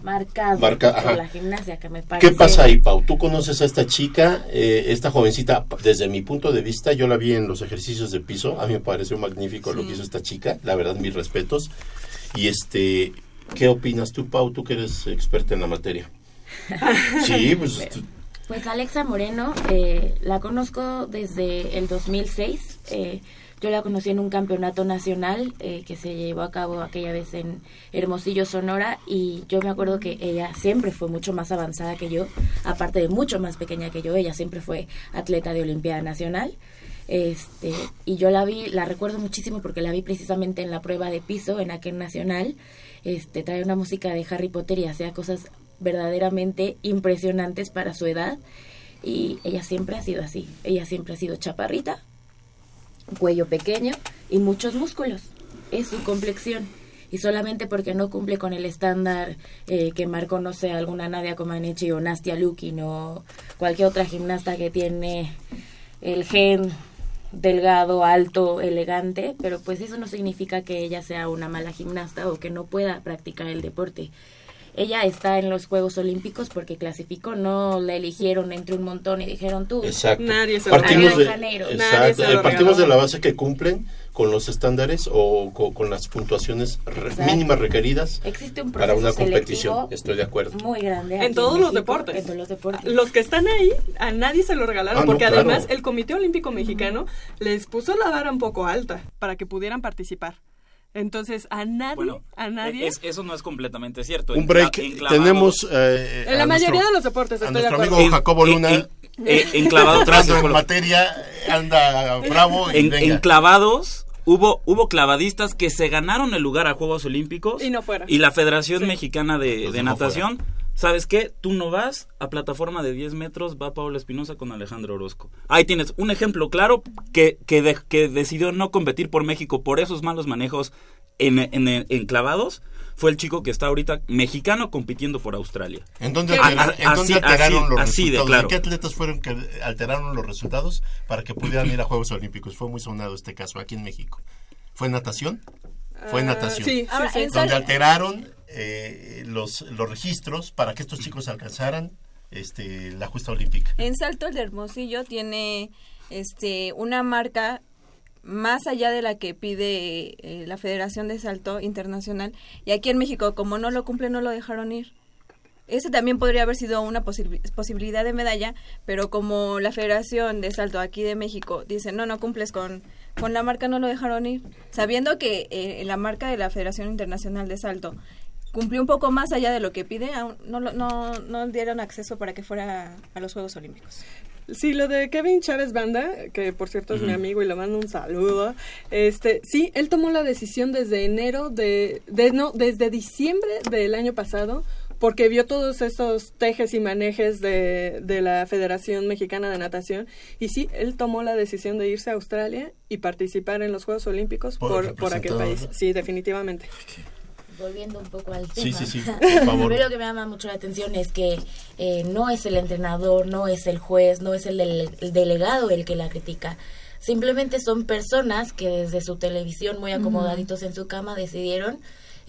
marcado Marca- por la gimnasia que me parece. ¿qué pasa ahí, Pau? Tú conoces a esta chica, eh, esta jovencita, desde mi punto de vista, yo la vi en los ejercicios de piso, a mí me pareció magnífico lo que hizo esta chica, la verdad, mis respetos. Y este, ¿qué opinas tú, Pau? Tú que eres experta en la materia. <laughs> Sí, pues Pues Alexa Moreno, eh, la conozco desde el 2006. eh, yo la conocí en un campeonato nacional eh, que se llevó a cabo aquella vez en Hermosillo, Sonora, y yo me acuerdo que ella siempre fue mucho más avanzada que yo, aparte de mucho más pequeña que yo, ella siempre fue atleta de Olimpiada Nacional. Este, y yo la vi, la recuerdo muchísimo porque la vi precisamente en la prueba de piso en aquel nacional. Este, trae una música de Harry Potter y hacía cosas verdaderamente impresionantes para su edad. Y ella siempre ha sido así. Ella siempre ha sido chaparrita, cuello pequeño y muchos músculos. Es su complexión. Y solamente porque no cumple con el estándar eh, que marcó, no sé, alguna Nadia Comaneci o Nastia Lukin o cualquier otra gimnasta que tiene el gen delgado, alto, elegante, pero pues eso no significa que ella sea una mala gimnasta o que no pueda practicar el deporte ella está en los Juegos Olímpicos porque clasificó, no la eligieron entre un montón y dijeron tú. Exacto. Nadie se partimos lo de, Nadie exacto, se lo partimos de la base que cumplen con los estándares o co- con, las puntuaciones re- mínimas requeridas Existe un para una competición. Estoy de acuerdo. muy grande. En todos los México, deportes. En todos los deportes. Los que están ahí, a nadie se lo regalaron, Ah, no, porque claro. además el Comité Olímpico Mexicano les puso la vara un poco alta para que pudieran participar. Entonces, a nadie, Bueno, a nadie. es- eso no es completamente cierto. Un En break. en Tenemos eh, en la a mayoría nuestro- de los deportes, a estoy de nuestro acuerdo. amigo Jacobo en- Luna. en- eh, en clavados, entrando gracias en por- materia, anda bravo y en, venga. en clavados hubo hubo clavadistas que se ganaron el lugar a Juegos Olímpicos Y no fueron. y la Federación Sí. Mexicana de, de no Natación ¿Sabes qué? Tú no vas a plataforma de 10 metros, va Pablo Espinosa con Alejandro Orozco. Ahí tienes un ejemplo claro que, que, de- que decidió no competir por México por esos malos manejos en, en, en clavados. Fue el chico que está ahorita mexicano compitiendo por Australia. ¿En dónde, A- altera- a- en dónde así- alteraron así- los así de resultados? claro. ¿Qué atletas fueron que alteraron los resultados para que pudieran ir a Juegos Olímpicos? Fue muy sonado este caso aquí en México. ¿Fue natación? Fue Ah, natación. sí, sí, sí. Donde alteraron eh, los, los registros para que estos chicos alcanzaran este, la justa olímpica. En Salto el Hermosillo tiene este una marca más allá de la que pide eh, la Federación de Salto Internacional y aquí en México como no lo cumple no lo dejaron ir. Ese también podría haber sido una posibi- posibilidad de medalla, pero como la Federación de Salto aquí de México dice, no, no cumples con, con la marca, no lo dejaron ir. Sabiendo que eh, la marca de la Federación Internacional de Salto cumplió un poco más allá de lo que pide, aún no, lo- no, no dieron acceso para que fuera a los Juegos Olímpicos. Sí, lo de Kevin Chávez Banda, que por cierto es mi amigo y le mando un saludo. Este, sí, él tomó la decisión desde enero de, de no, desde diciembre del año pasado, porque vio todos estos tejes y manejes de, de la Federación Mexicana de Natación y sí, él tomó la decisión de irse a Australia y participar en los Juegos Olímpicos Por por, por aquel país. Sí, definitivamente. Volviendo un poco al tema. sí, sí, <laughs> por favor. Lo que me llama mucho la atención es que eh, no es el entrenador, no es el juez, no es el, del- el delegado el que la critica. Simplemente son personas que desde su televisión, muy acomodaditos en su cama, decidieron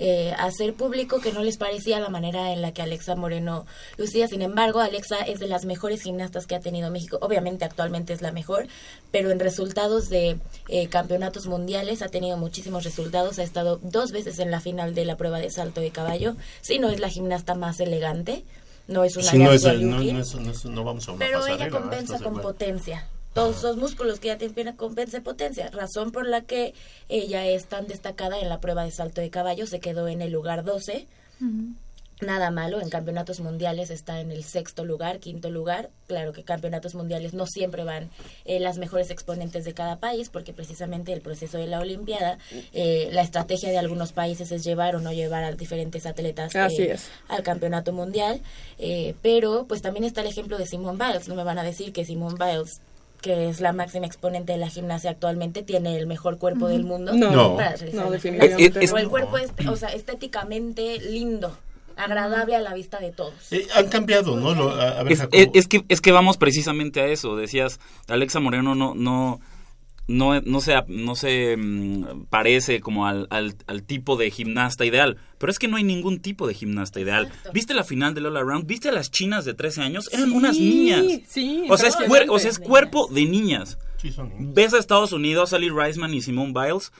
eh, hacer público que no les parecía la manera en la que Alexa Moreno lucía. Sin embargo, Alexa es de las mejores gimnastas que ha tenido México. Obviamente, actualmente es la mejor, pero en resultados de eh, campeonatos mundiales ha tenido muchísimos resultados. Ha estado dos veces en la final de la prueba de salto de caballo. Sí, no es la gimnasta más elegante, no es una Sí, no, es, no, es- no vamos a una pero ella ¿verdad? compensa ¿Estás de con potencia. Todos los músculos que ella tiene compensa potencia. Razón por la que ella es tan destacada en la prueba de salto de caballo. Se quedó en el lugar 12. Nada malo, en campeonatos mundiales está en el sexto lugar, quinto lugar. Claro que campeonatos mundiales no siempre van eh, las mejores exponentes de cada país, porque precisamente el proceso de la Olimpiada, eh, la estrategia de algunos países es llevar o no llevar a diferentes atletas Así eh, es. al campeonato mundial. eh, pero pues también está el ejemplo de Simone Biles. No me van a decir que Simone Biles que es la máxima exponente de la gimnasia actualmente, tiene el mejor cuerpo del mundo. No, No. para no, definitivamente Es- es- o el no. cuerpo es, o sea, estéticamente lindo, agradable a la vista de todos. Eh, han cambiado, ¿no? Lo- a, a ver, es- es que, es que vamos precisamente a eso. Decías, Alexa Moreno no, no, no, no se, no se mm, parece como al, al, al tipo de gimnasta ideal. Pero es que no hay ningún tipo de gimnasta ideal. Exacto. ¿Viste la final del All Around? ¿Viste a las chinas de 13 años? Eran Sí, unas niñas. sí, o, sea, es o sea, es cuerpo de niñas. Sí, son niños. Ves a Estados Unidos, Sally Riceman y Simone Biles,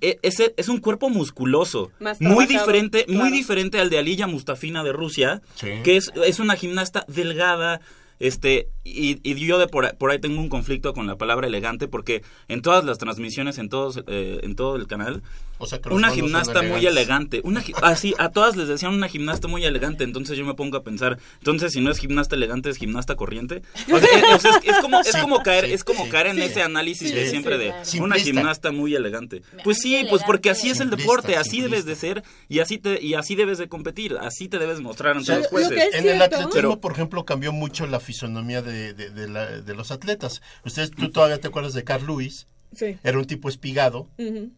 e- ese es un cuerpo musculoso, Más muy diferente, muy diferente al de Aliyah Mustafina de Rusia, Sí. que es, es una gimnasta delgada, este, y, y yo de por, ahí- por ahí tengo un conflicto con la palabra elegante porque en todas las transmisiones, en todos, eh, en todo el canal, O sea, que los una gimnasta muy elegante. Una, así, a todas les decían una gimnasta muy elegante. Entonces yo me pongo a pensar, entonces si no es gimnasta elegante, es gimnasta corriente. O sea, es, es como, es Sí, como caer, sí, es como sí. caer en Sí. ese análisis de siempre sí, de claro. una gimnasta muy elegante. Pues sí, pues porque así es el deporte, así debes de ser y así te, y así debes de competir, así te debes mostrar ante los Lo jueces. en cierto. el atletismo, Pero- por ejemplo, cambió mucho la fisonomía de, de, de la- de los atletas. Ustedes, tú todavía te acuerdas de Carl Lewis, Sí. era un tipo espigado.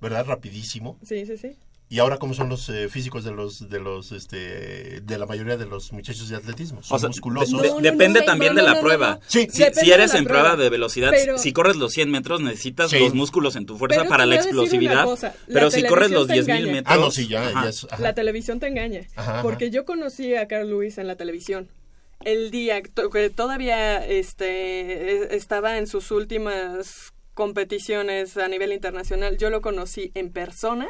¿verdad? Rapidísimo. Sí, sí, sí. Y ahora cómo son los eh, físicos de los de los este de la mayoría de los muchachos de atletismo, son O sea, musculosos. de- No, no, depende no, también no, de la no, prueba. no. Sí. Si, Depende si eres de la en prueba prueba. de velocidad, Pero- si corres los 100 metros, necesitas Sí. los músculos en tu fuerza Pero para la explosividad. cosa, la Pero si corres los te 10.000 engaña. metros. ah, no, sí, ya, Ajá. ya es- ajá. La televisión te engaña. Ajá, ajá. Porque yo conocí a Carl Lewis en la televisión. El día que todavía este, e- estaba en sus últimas competiciones a nivel internacional, yo lo conocí en persona.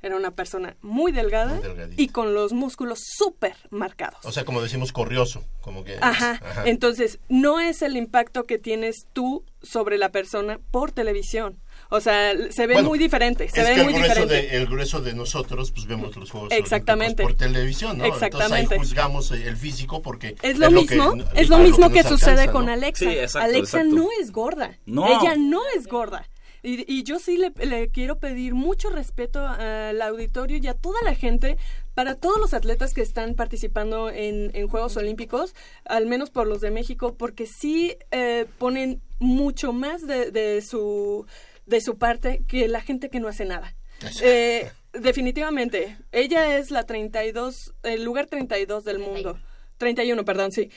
Era una persona muy delgada Muy y con los músculos súper marcados. O sea, como decimos corrioso, como que Ajá. ajá. Entonces, no es el impacto que tienes tú sobre la persona por televisión. O sea, se ve Bueno, muy diferente, se es ve que muy el grueso, diferente. de, el grueso de nosotros, pues vemos los Juegos Exactamente. Por televisión, ¿no? Exactamente. Entonces ahí juzgamos el físico porque... Es lo mismo, que- es lo mismo que, sucede alcanza, con ¿no? Alexa. Sí, exacto, Alexa exacto. no es gorda. No. Ella no es gorda. Y, y yo sí le, le quiero pedir mucho respeto al auditorio y a toda la gente, para todos los atletas que están participando en, en Juegos Olímpicos, al menos por los de México, porque sí eh, ponen mucho más de, de su, de su parte que la gente que no hace nada. Eh, definitivamente, ella es la 32, el lugar 32 del mundo. 31, perdón, sí.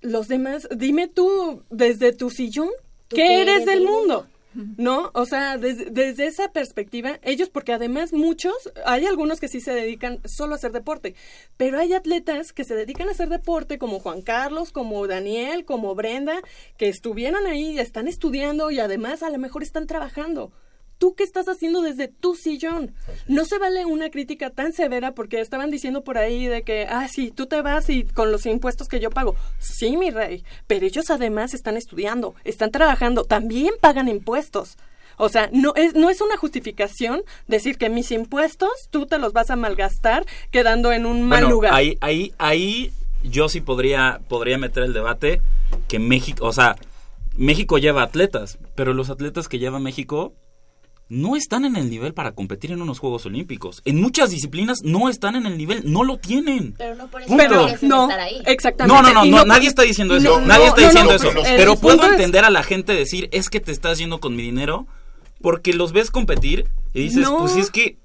Los demás, dime tú, desde tu sillón, ¿Tú ¿qué qué eres del mundo? ¿No? O sea, des- desde esa perspectiva, ellos, porque además muchos, hay algunos que sí se dedican solo a hacer deporte, pero hay atletas que se dedican a hacer deporte, como Juan Carlos, como Daniel, como Brenda, que estuvieron ahí, están estudiando y además a lo mejor están trabajando. ¿Tú qué estás haciendo desde tu sillón? No se vale una crítica tan severa porque estaban diciendo por ahí de que, ah, sí, tú te vas y con los impuestos que yo pago. Sí, mi rey, pero ellos además están estudiando, están trabajando, también pagan impuestos. O sea, no es, no es una justificación decir que mis impuestos tú te los vas a malgastar quedando en un mal Bueno, lugar. Ahí, ahí, ahí yo sí podría, podría meter el debate que México, o sea, México lleva atletas, pero los atletas que lleva México no están en el nivel para competir en unos Juegos Olímpicos. En muchas disciplinas no están en el nivel, no lo tienen. Pero no por eso pero no, estar ahí. exactamente. No, no, no, no, nadie está diciendo eso. no, nadie no, está no, diciendo no, eso. Pero puedo entender a la gente decir, es que te estás yendo con mi dinero porque los ves competir y dices, No. pues es que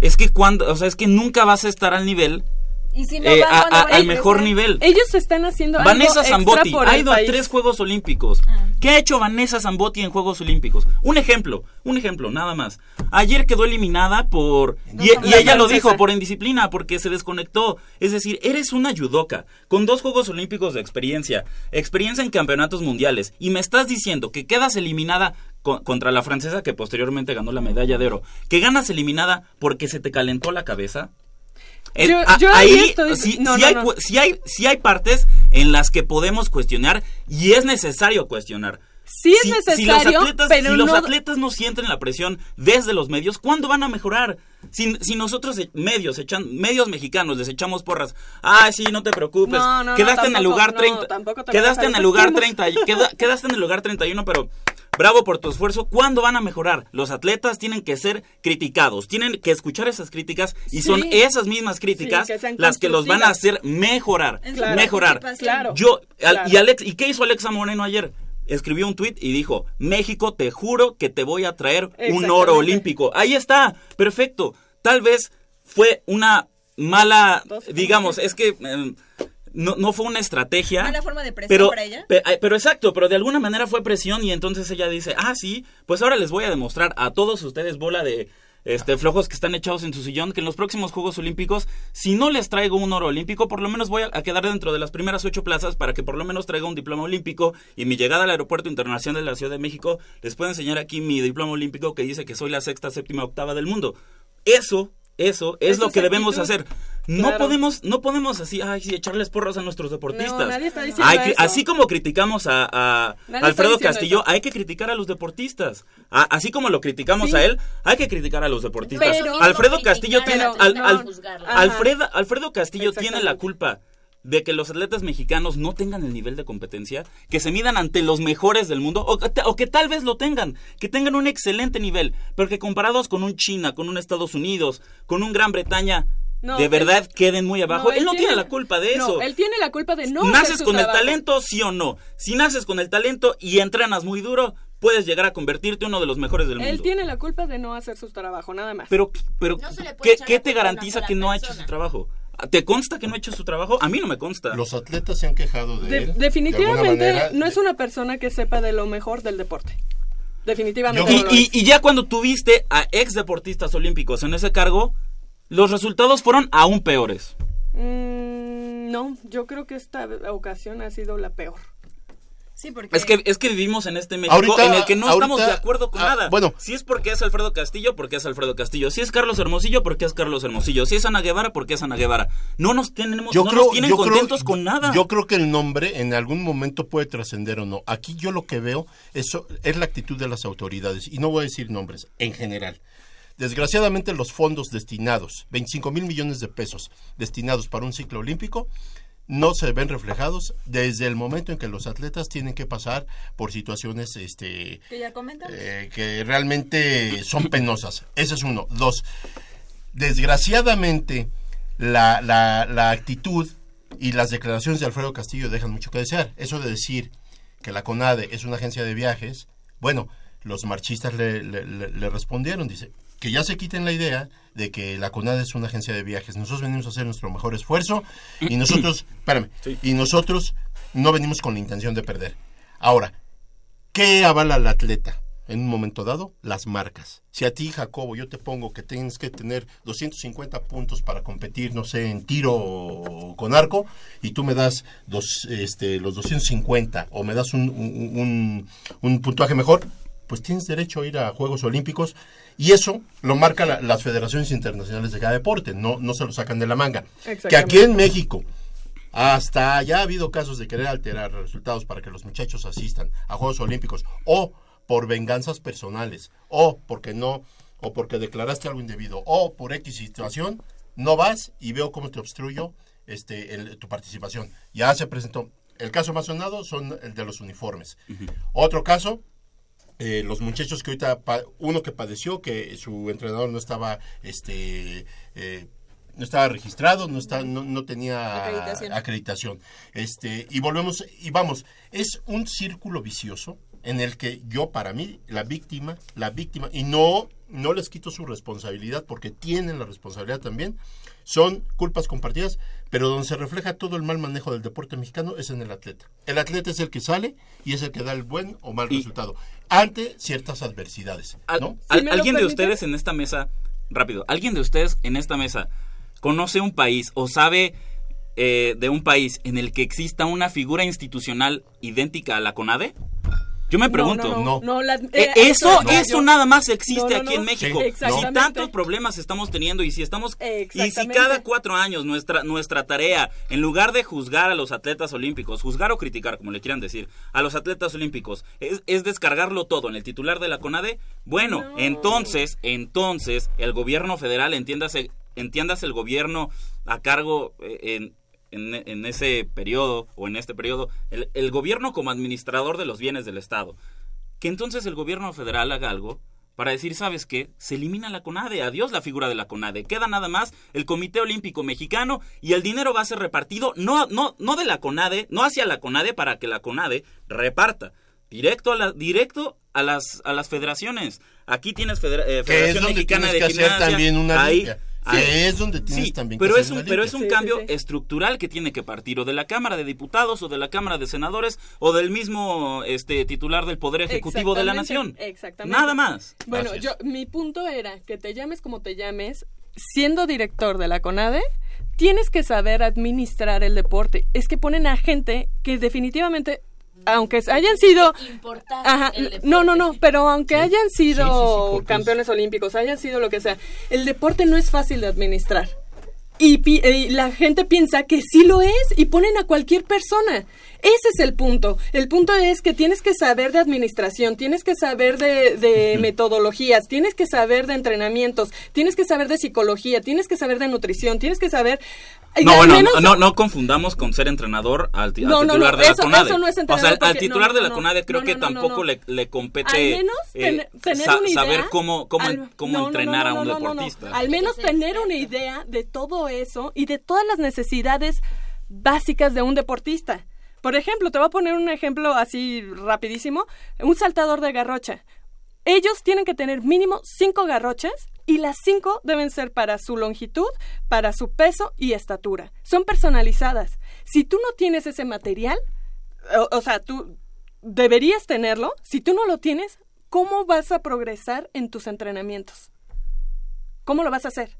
es que cuando, o sea, es que nunca vas a estar al nivel Y si no eh, van, a- ¿cuándo a- van a al mejor nivel. Ellos están haciendo algo Vanessa extra Zambotti por ha el ido a tres Juegos Olímpicos. ¿Qué ha hecho Vanessa Zambotti en Juegos Olímpicos? Un ejemplo, un ejemplo, nada más. Ayer quedó eliminada por... No y, ella lo dijo, por indisciplina, porque se desconectó. Es decir, eres una judoka, con dos Juegos Olímpicos de experiencia, experiencia en campeonatos mundiales, y me estás diciendo que quedas eliminada co- contra la francesa que posteriormente ganó la medalla de oro, que ganas eliminada porque se te calentó la cabeza. Eh, Yo- yo ahí estoy- sí, no, sí no, hay, no. sí hay, sí hay partes en las que podemos cuestionar y es necesario cuestionar. Sí es Si- necesario, si los atletas, pero si los no- atletas no sienten la presión desde los medios, ¿cuándo van a mejorar? Si, si nosotros eh, medios echan, medios mexicanos les echamos porras, ah sí, no te preocupes, quedaste en el lugar no, 30, tampoco te quedaste en el lugar esos 30, queda- quedaste en el lugar 31, pero bravo por tu esfuerzo, ¿cuándo van a mejorar? Los atletas tienen que ser criticados, tienen que escuchar esas críticas y Sí. son esas mismas críticas Sí, que sean las que los van a hacer mejorar, mejorar. Claro. Yo, Claro. y, Alex, ¿y qué hizo Alexa Moreno ayer? Escribió un tuit y dijo, México, te juro que te voy a traer un oro olímpico. Ahí está, perfecto. Tal vez fue una mala, digamos, es que eh, no, no fue una estrategia. ¿Mala forma de presión pero, para ella? pe- pero exacto, pero de alguna manera fue presión y entonces ella dice, ah, sí, pues ahora les voy a demostrar a todos ustedes bola de este flojos que están echados en su sillón que en los próximos Juegos Olímpicos, si no les traigo un oro olímpico, por lo menos voy a, quedar dentro de las primeras ocho plazas para que por lo menos traiga un diploma olímpico y mi llegada al aeropuerto internacional de la Ciudad de México les puedo enseñar aquí mi diploma olímpico que dice que soy la sexta, séptima, octava del mundo. Eso, eso es lo que debemos actitud. No podemos, no podemos así, ay, sí, echarles porras a nuestros deportistas. No, nadie está diciendo Hay que- eso. así como criticamos a, Alfredo Castillo, eso. hay que criticar a los deportistas. A- así como lo criticamos Sí. a él, hay que criticar a los deportistas. Pero- Alfredo Castillo tiene, al-. Alfredo, Alfredo Castillo tiene la culpa de que los atletas mexicanos no tengan el nivel de competencia, que se midan ante los mejores del mundo, o que tal vez lo tengan, que tengan un excelente nivel, pero que comparados con un China, con un Estados Unidos, con un Gran Bretaña, No, de él- verdad queden muy abajo. él, no tiene, la culpa de no, eso. él tiene la culpa de no hacer ¿Naces su con trabajo. el talento, sí o no? Si naces con el talento y entrenas muy duro, puedes llegar a convertirte en uno de los mejores del mundo. Él tiene la culpa de no hacer su trabajo, nada más. Pero, pero ¿qué, te garantiza que no ha hecho su trabajo? ¿Te consta que no ha hecho su trabajo? A mí no me consta. Los atletas se han quejado de, De- él. de definitivamente manera. no es una persona que sepa de lo mejor del deporte. Definitivamente. Yo- no lo y, es. y- y ya cuando tuviste a ex deportistas olímpicos en ese cargo, los resultados fueron aún peores. Mm, no, yo creo que esta ocasión ha sido la peor. Sí, porque... Es que, es que vivimos en este México Ahorita- en el que no ahorita- estamos de acuerdo con ah, nada. bueno. si es porque es Alfredo Castillo, porque es Alfredo Castillo. Si es Carlos Hermosillo, porque es Carlos Hermosillo. Si es Ana Guevara, porque es Ana Guevara. No nos tenemos, Yo no creo, nos tienen yo creo- contentos con nada. Yo creo que el nombre en algún momento puede trascender o no. Aquí yo lo que veo eso es la actitud de las autoridades y no voy a decir nombres en general. Desgraciadamente los fondos destinados, 25 mil millones de pesos destinados para un ciclo olímpico, no se ven reflejados desde el momento en que los atletas tienen que pasar por situaciones este, Que ya eh, que realmente son penosas. Ese es uno. Dos, desgraciadamente la, la, la actitud y las declaraciones de Alfredo Castillo dejan mucho que desear. Eso de decir que la CONADE es una agencia de viajes, bueno, los marchistas le- le respondieron, dice, que ya se quiten la idea de que la CONADE es una agencia de viajes. Nosotros venimos a hacer nuestro mejor esfuerzo y nosotros, <clears throat> espérame, Sí. y nosotros no venimos con la intención de perder. Ahora, ¿Qué avala al atleta? En un momento dado, las marcas. Si a ti, Jacobo, yo te pongo que tienes que tener 250 puntos para competir, no sé, en tiro con arco, y tú me das dos, este, los 250 o me das un, un- un- un puntaje mejor, pues tienes derecho a ir a Juegos Olímpicos y eso lo marcan la- las federaciones internacionales de cada deporte, no, no se lo sacan de la manga. Que aquí en México hasta ya ha habido casos de querer alterar resultados para que los muchachos asistan a Juegos Olímpicos o por venganzas personales o porque no o porque declaraste algo indebido o por X situación no vas y veo cómo te obstruyo este el- tu participación. Ya se presentó el caso más sonado son el de los uniformes. Otro caso eh, los muchachos que ahorita uno que padeció que su entrenador no estaba este eh, no estaba registrado no está no, no tenía Acreditación. acreditación. este y volvemos y vamos es un círculo vicioso en el que yo para mí la víctima la víctima y no no les quito su responsabilidad porque tienen la responsabilidad también son culpas compartidas, pero donde se refleja todo el mal manejo del deporte mexicano es en el atleta. El atleta es el que sale y es el que da el buen o mal Y- resultado ante ciertas adversidades, ¿Alguien de ustedes en esta mesa, rápido, alguien de ustedes en esta mesa conoce un país o sabe eh, de un país en el que exista una figura institucional idéntica a la CONADE? Yo me pregunto. No, no, No. no, la- Eh, eh, eso, no, eso yo- nada más existe No, no, aquí en. México. Sí, Si tantos problemas estamos teniendo y si estamos y si cada cuatro años nuestra nuestra tarea, en lugar de juzgar a los atletas olímpicos, juzgar o criticar, como le quieran decir, a los atletas olímpicos, es, es descargarlo todo en el titular de la CONADE, bueno, No. entonces, entonces el gobierno federal, entiéndase, entiéndase el gobierno a cargo eh, en en, en ese periodo o en este periodo, el, el gobierno como administrador de los bienes del Estado que entonces el gobierno federal haga algo para decir, ¿sabes qué? Se elimina la CONADE, adiós la figura de la CONADE, queda nada más el Comité Olímpico Mexicano y el dinero va a ser repartido no, no, no de la CONADE, no hacia la CONADE para que la CONADE reparta, directo a, la, directo a, las, a las federaciones. Aquí tienes federa- eh, Federación donde Mexicana de que hacer también una ahí-. Ahí- Que es donde tienes Sí, también que pero hacer es un, pero es un Sí, cambio sí. estructural que tiene que partir o de la Cámara de Diputados o de la Cámara de Senadores o del mismo este titular del Poder Ejecutivo de la Nación. Exactamente. Nada más. Bueno, yo mi punto era que te llames como te llames, siendo director de la CONADE, tienes que saber administrar el deporte. Es que ponen a gente que definitivamente aunque hayan sido Ajá, no, no, no, pero aunque hayan Sí, sí, sido sí, campeones olímpicos, hayan sido lo que sea, el deporte no es fácil de administrar. y, pi- y la gente piensa que sí lo es y ponen a cualquier persona. Ese es el punto. El punto es que tienes que saber de administración, tienes que saber de, de metodologías, tienes que saber de entrenamientos, tienes que saber de psicología, tienes que saber de nutrición, tienes que saber... No, bueno, menos- no, no confundamos con ser entrenador al, No, titular no, de la eso- CONADE. eso no es o sea, al titular no, de la no, CONADE creo no, que tampoco no. Le, le compete al menos eh, ten- tener sa- una idea saber cómo, cómo, al- cómo entrenar no, a un no, no, no, no. deportista. Al menos tener una idea de todo eso y de todas las necesidades básicas de un deportista. Por ejemplo, te voy a poner un ejemplo así rapidísimo, un saltador de garrocha. Ellos tienen que tener mínimo cinco garrochas y las cinco deben ser para su longitud, para su peso y estatura. Son personalizadas. Si tú no tienes ese material, o, sea, tú deberías tenerlo. Si tú no lo tienes, ¿cómo vas a progresar en tus entrenamientos? ¿Cómo lo vas a hacer?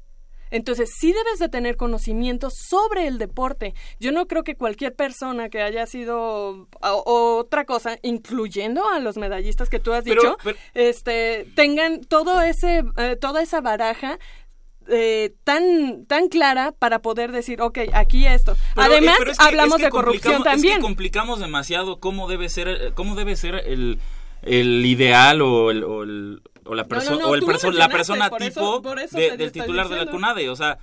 Entonces, sí debes de tener conocimientos sobre el deporte. Yo no creo que cualquier persona que haya sido o- otra cosa, incluyendo a los medallistas que tú has dicho, pero- este, tengan todo ese, eh, toda esa baraja eh, tan tan clara para poder decir, ok, aquí esto. Pero, eh, Además, pero es que- hablamos es que de corrupción también. Es que complicamos demasiado cómo debe ser, cómo debe ser el, el ideal o el, o el- o la No, persona no, no, o el perso- la persona por eso- tipo por eso de- del titular de la. CONADE, o sea,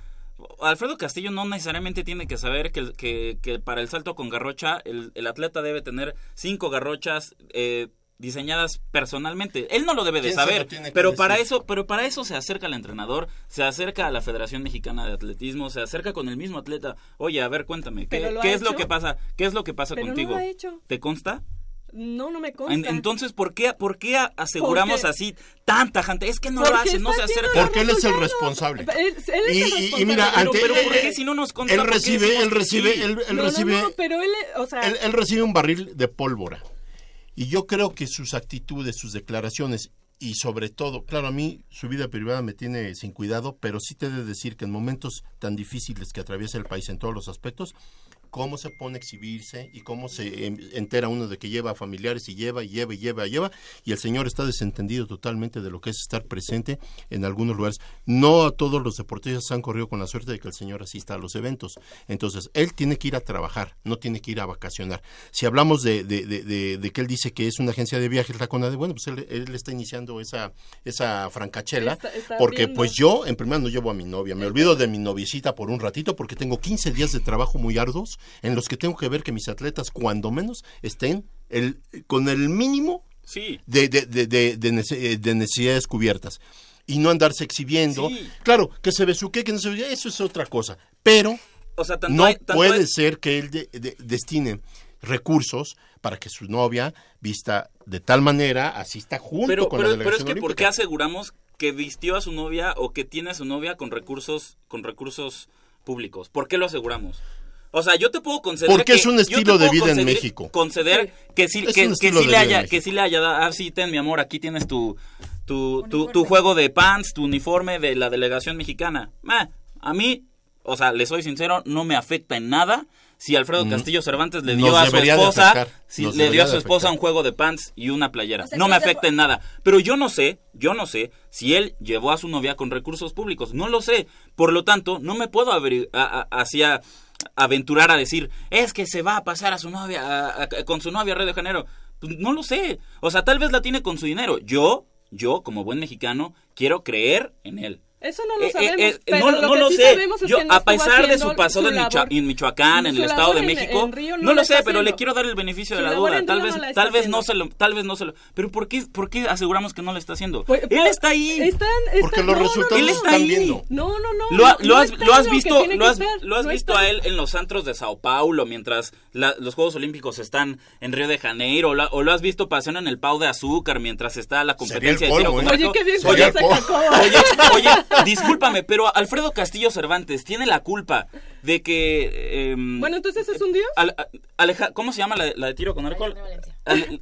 Alfredo Castillo no necesariamente tiene que saber que, que, que para el salto con garrocha el, el atleta debe tener cinco garrochas eh, diseñadas personalmente. Él no lo debe de ¿Quién se lo saber, pero decir? para eso, pero para eso se acerca al entrenador, se acerca a la Federación Mexicana de Atletismo, se acerca con el mismo atleta. Oye, a ver, cuéntame, ¿qué, lo qué es lo que pasa? ¿Qué es lo que pasa Pero no contigo? lo ha hecho. ¿Te consta? No, no me consta. En- entonces, ¿por qué, por qué aseguramos Porque- así tanta gente? Es que no lo hace, no se acerca. Porque él es el responsable. Él, él es Y- el y- y responsable. mira, Pero, ante- pero ¿por eh, qué si no nos consta? Él ¿por qué recibe, él recibe, sí? él, él No, no, recibe, no, pero él, o sea, él, él recibe un barril de pólvora. Y yo creo que sus actitudes, sus declaraciones y sobre todo, claro, a mí su vida privada me tiene sin cuidado, pero sí te he de decir que en momentos tan difíciles que atraviesa el país en todos los aspectos, cómo se pone a exhibirse y cómo se entera uno de que lleva a familiares y lleva y lleva y lleva y lleva y el señor está desentendido totalmente de lo que es estar presente en algunos lugares. No a todos los deportistas han corrido con la suerte de que el señor asista a los eventos. Entonces, él tiene que ir a trabajar, no tiene que ir a vacacionar. Si hablamos de, de, de, de- de que él dice que es una agencia de viajes, la CONADE, bueno, pues él, él está iniciando esa, esa francachela, Está- está porque pues yo, en primer lugar, no llevo a mi novia, me olvido de mi noviecita por un ratito porque tengo 15 días de trabajo muy arduos en los que tengo que ver que mis atletas, cuando menos, estén el, con el mínimo Sí. de, de, de, de, eh, de necesidades cubiertas y no andarse exhibiendo. Sí. Claro, que se besuque, que no se besuque, eso es otra cosa. Pero O sea, tanto no hay- tanto puede hay- ser que él de- de- destine recursos para que su novia vista de tal manera asista junto pero, con pero, la pero es delegación que ¿por qué olímpica. aseguramos que vistió a su novia o que tiene a su novia con recursos con recursos públicos? ¿Por qué lo aseguramos? O sea, yo te puedo conceder Porque que- es un estilo de vida en México. Conceder que sí Es que, sí le haya que sí le haya dado, ah, sí, ten mi amor, aquí tienes tu tu, tu, tu juego de pants, tu uniforme de la delegación mexicana. A mí, o sea, le soy sincero, no me afecta en nada si Alfredo Castillo Cervantes le dio. Nos a su esposa, si le dio a su esposa un juego de pants y una playera. O sea, no me afecta en nada. Pero yo no sé, yo no sé si él llevó a su novia con recursos públicos. No lo sé. Por lo tanto, no me puedo averi- a- a- hacia aventurar a decir, es que se va a pasar a su novia, a- con su novia a Río de Janeiro. Pues no lo sé. O sea, tal vez la tiene con su dinero. Yo, yo, como buen mexicano, quiero creer en él. Eso no lo Eh, sabemos. eh, eh, pero no lo no que lo sí sé. sabemos es Yo, que a pesar de su pasado en, su labor. en Michoacán, en el Estado de en- México, en Río no, no lo sé, pero le quiero dar el beneficio Su de la duda. Tal vez, no tal vez no se lo, tal vez no se lo. Pero ¿por qué, por qué aseguramos que no lo está haciendo? Pues, Él pues, está ahí. están- Porque los resultados Él está están ahí. viendo. No, no, no. Lo, ha- has, lo visto, lo has, estar, lo has no visto a él en los antros de Sao Paulo mientras la- los Juegos Olímpicos están en Río de Janeiro, o, la- o lo has visto paseando en el Pau de Azúcar mientras está la competencia de tiro ¿eh? Oye, arco. qué bien. Oye, oye, discúlpame, pero Alfredo Castillo Cervantes tiene la culpa de que... em, Bueno, entonces es un dios. Ale- Aleja- ¿Cómo se llama la, de- la de tiro con arco? Alejandra Valencia. Ale-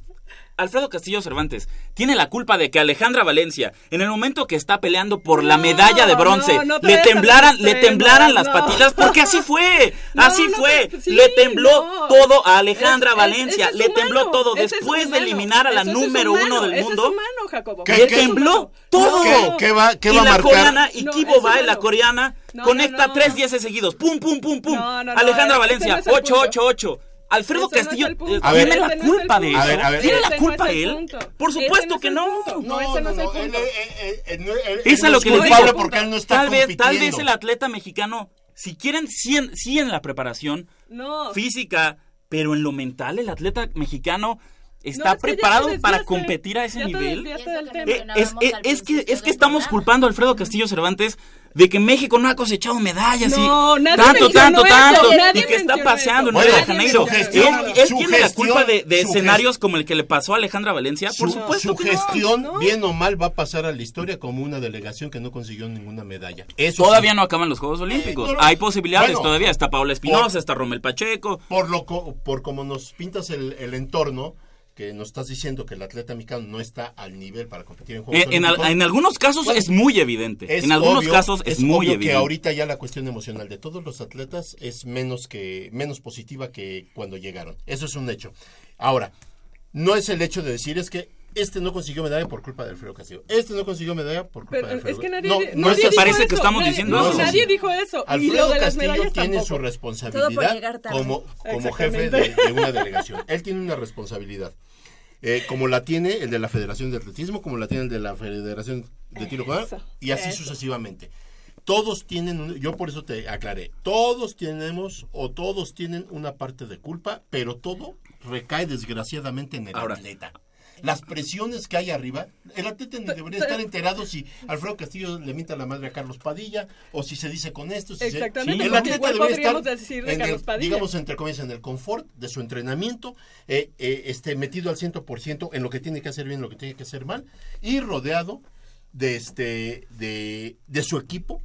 Alfredo Castillo Cervantes tiene la culpa de que Alejandra Valencia, en el momento que está peleando por la medalla de bronce, no, no te le temblaran, le temblaran las no. patitas, porque así fue, <laughs> No, así no, fue. sí, le tembló no. todo a Alejandra Es- Valencia, es le humano, tembló todo después de eliminar a la número humano, uno del ese mundo. Es humano, Jacobo. ¿Qué- Le qué- tembló todo. ¿Qué, qué va, qué y va a la marcar? coreana, y No, Kibo Bae, la coreana, No, conecta no, no. tres dieces seguidos. Pum, pum, pum, pum. No, no, no, Alejandra Valencia, no es el 8, punto. 8, 8. Alfredo Ese no es Castillo eh, ver, tiene la no culpa de eso. A ver, a ver. ¿Tiene la culpa él? punto. Por Ese supuesto no es que no. No, ese no es el punto. eh, eh, eh, él- él es lo que les culpable digo. porque él no está tal vez, tal vez el atleta mexicano, si quieren, sí en, sí en la preparación No. física, pero en lo mental, el atleta mexicano No, está preparado para competir a ese nivel. del. Eh, es, al es- es que, es que estamos culpando a Alfredo Castillo Cervantes de que México no ha cosechado medallas No, y nadie tanto, tanto, eso, tanto nadie y que está paseando en. Río de Janeiro. gestión- él él tiene la culpa de, escenarios como el que le pasó a Alejandra Valencia. Por Su, supuesto su que gestión, ¿no? bien o mal, va a pasar a la historia como una delegación que no consiguió ninguna medalla. Eso Todavía sí. no acaban los Juegos Olímpicos. Eh, no, Hay posibilidades bueno, todavía. Está Paula Espinosa, está Romel Pacheco. Por lo co- por como nos pintas el, el entorno, que nos estás diciendo que el atleta mexicano no está al nivel para competir en Juegos En, en al- en algunos casos Bueno, es muy evidente. es en algunos obvio- casos es, muy obvio evidente. que ahorita ya la cuestión emocional de todos los atletas es menos que menos positiva que cuando llegaron. Eso es un hecho. Ahora, no es el hecho de decir es que este no consiguió medalla por culpa de Alfredo Castillo. Este no consiguió medalla por culpa Pero de Alfredo. es que nadie, no, di- no nadie es así. dijo Parece que eso, estamos nadie- diciendo no, eso. nadie dijo eso. y Alfredo lo de Castillo tiene tampoco. su responsabilidad como, como jefe de una delegación. Él tiene una responsabilidad. Eh, como la tiene el de la Federación de Atletismo, como la tiene el de la Federación de Tiro con Arco, Eso, y así eso. sucesivamente. Todos tienen, un- yo por eso te aclaré, todos tenemos o todos tienen una parte de culpa, pero todo recae desgraciadamente en el Ahora. atleta. Las presiones que hay arriba, el atleta ni debería estar enterado si Alfredo Castillo le minta la madre a Carlos Padilla o si se dice con esto. Si se- Exactamente, el porque atleta debería estar decir de en Carlos el, Padilla. digamos entre comillas en el confort de su entrenamiento, eh, eh, este, metido al 100% en lo que tiene que hacer bien, lo que tiene que hacer mal y rodeado de este de, de su equipo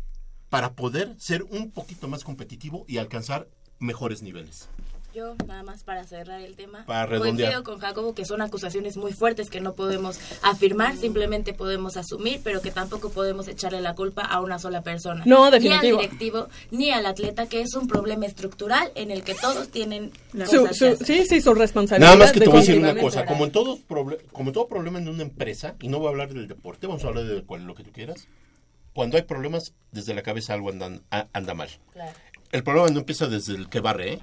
para poder ser un poquito más competitivo y alcanzar mejores niveles. Yo, nada más para cerrar el tema, Para redondear. coincido con Jacobo que son acusaciones muy fuertes que no podemos afirmar, simplemente podemos asumir, pero que tampoco podemos echarle la culpa a una sola persona. No, Ni definitivo. al directivo, ni al atleta, que es un problema estructural en el que todos tienen Su- cosas su- hacer. sí, sí, su responsabilidad. Nada más que te voy a decir una cosa, como en, todo proble- como en todo problema en una empresa, y no voy a hablar del deporte, vamos a hablar de lo que tú quieras, cuando hay problemas, desde la cabeza algo andan- a- anda mal. Claro. El problema no empieza desde el que barre, ¿eh?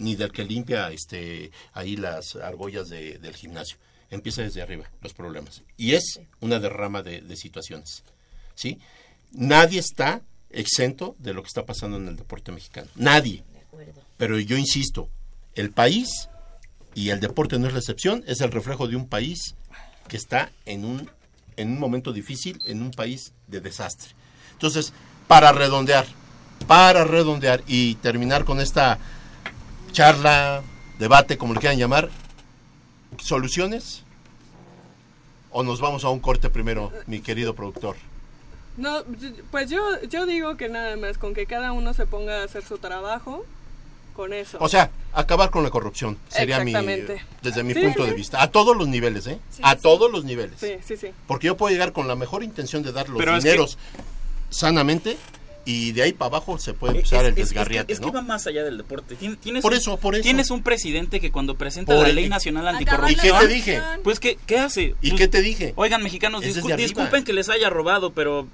Ni del que limpia este ahí las argollas de- del gimnasio. Empieza desde arriba los problemas. Y es una derrama de, de situaciones. ¿sí? Nadie está exento de lo que está pasando en el deporte mexicano. Nadie. Pero yo insisto, el país, y el deporte no es la excepción, es el reflejo de un país que está en un, en un momento difícil, en un país de desastre. Entonces, para redondear, para redondear y terminar con esta charla, debate, como le quieran llamar, soluciones. ¿O nos vamos a un corte primero, mi querido productor? No, pues yo, yo digo que nada más, con que cada uno se ponga a hacer su trabajo, con eso. O sea, acabar con la corrupción sería mi, desde mi Sí, punto sí. de vista. A todos los niveles, ¿eh? a todos los niveles. sí, sí, sí. Porque yo puedo llegar con la mejor intención de dar los Pero es dineros sanamente y de ahí para abajo se puede Es- empezar el es- es- desgarriate, es que, ¿no? va más allá del deporte. Tien- Tienes Por un- eso, por eso. Tienes un presidente que cuando presenta Por la el- ley nacional ¿Y anticorrupción... qué te dije? Pues, ¿qué, qué hace? ¿Y Pues, qué te dije? Oigan, mexicanos, Es discul- disculpen que les haya robado, pero...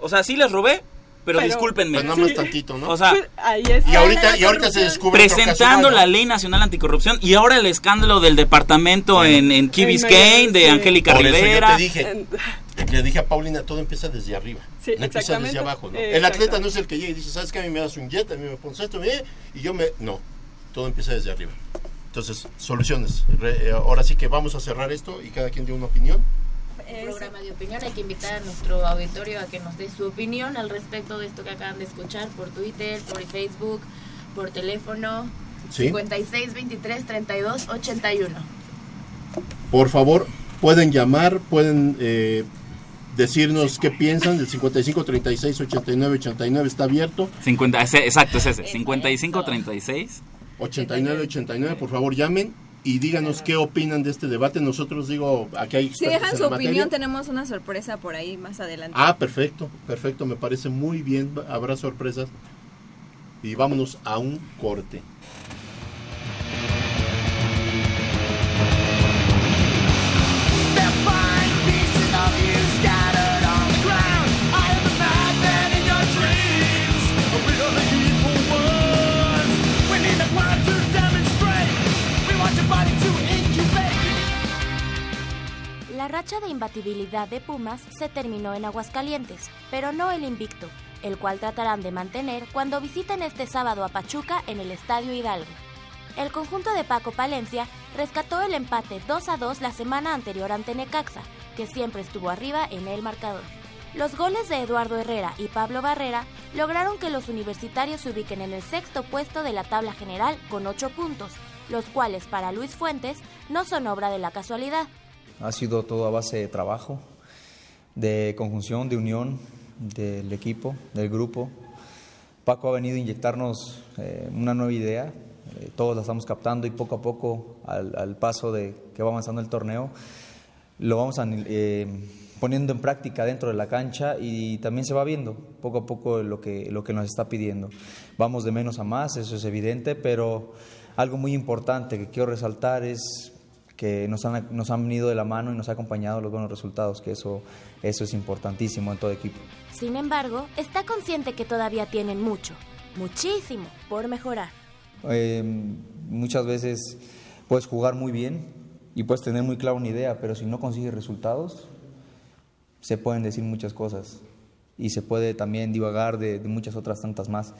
O sea, sí les robé, pero, Pero- discúlpenme. Pues nada más tantito, ¿no? O sea, Pues, ahí está. y ahorita, y ahorita se descubre presentando la ley nacional anticorrupción y ahora el escándalo del departamento en, en Key Biscayne de. Angélica Por eso Rivera. yo te dije, En- le dije a Paulina, todo empieza desde arriba. Sí, no empieza desde abajo, ¿no? Eh, El atleta no es el que llega y dice, ¿sabes qué? A mí me das un jet, a mí me pones esto, eh, y yo me... No, todo empieza desde arriba. Entonces, soluciones. Re- eh, ahora sí que vamos a cerrar esto y cada quien dio una opinión. Un programa de opinión, hay que invitar a nuestro auditorio a que nos dé su opinión al respecto de esto que acaban de escuchar por Twitter, por Facebook, por teléfono. ¿Sí? 56 23 32 81. Por favor, pueden llamar, pueden eh, decirnos qué piensan. El 55 36 89 89 está abierto. 50, ese- exacto, es ese. Es 55 eso. 36. 89 89, por favor, llamen. y díganos qué opinan de este debate. Nosotros digo, aquí hay Si dejan su opinión, materia. tenemos una sorpresa por ahí más adelante. Ah, perfecto, perfecto, me parece muy bien, habrá sorpresas. Y vámonos a un corte. Racha de imbatibilidad de Pumas se terminó en Aguascalientes, pero no el invicto, el cual tratarán de mantener cuando visiten este sábado a Pachuca en el Estadio Hidalgo. El conjunto de Paco Palencia rescató el empate 2 a 2 la semana anterior ante Necaxa, que siempre estuvo arriba en el marcador. Los goles de Eduardo Herrera y Pablo Barrera lograron que los universitarios se ubiquen en el sexto puesto de la tabla general con 8 puntos, los cuales para Luis Fuentes no son obra de la casualidad. Ha sido todo a base de trabajo, de conjunción, de unión del equipo, del grupo. Paco ha venido a inyectarnos eh, una nueva idea, eh, todos la estamos captando y poco a poco, al, al paso de que va avanzando el torneo, lo vamos a, eh, poniendo en práctica dentro de la cancha y también se va viendo poco a poco lo que, lo que nos está pidiendo. Vamos de menos a más, eso es evidente, pero algo muy importante que quiero resaltar es que nos han, nos han venido de la mano y nos ha acompañado los buenos resultados, que eso, eso es importantísimo en todo equipo. Sin embargo, está consciente que todavía tienen mucho, muchísimo por mejorar. Eh, muchas veces puedes jugar muy bien y puedes tener muy clara una idea, pero si no consigues resultados, se pueden decir muchas cosas y se puede también divagar de, de muchas otras tantas más.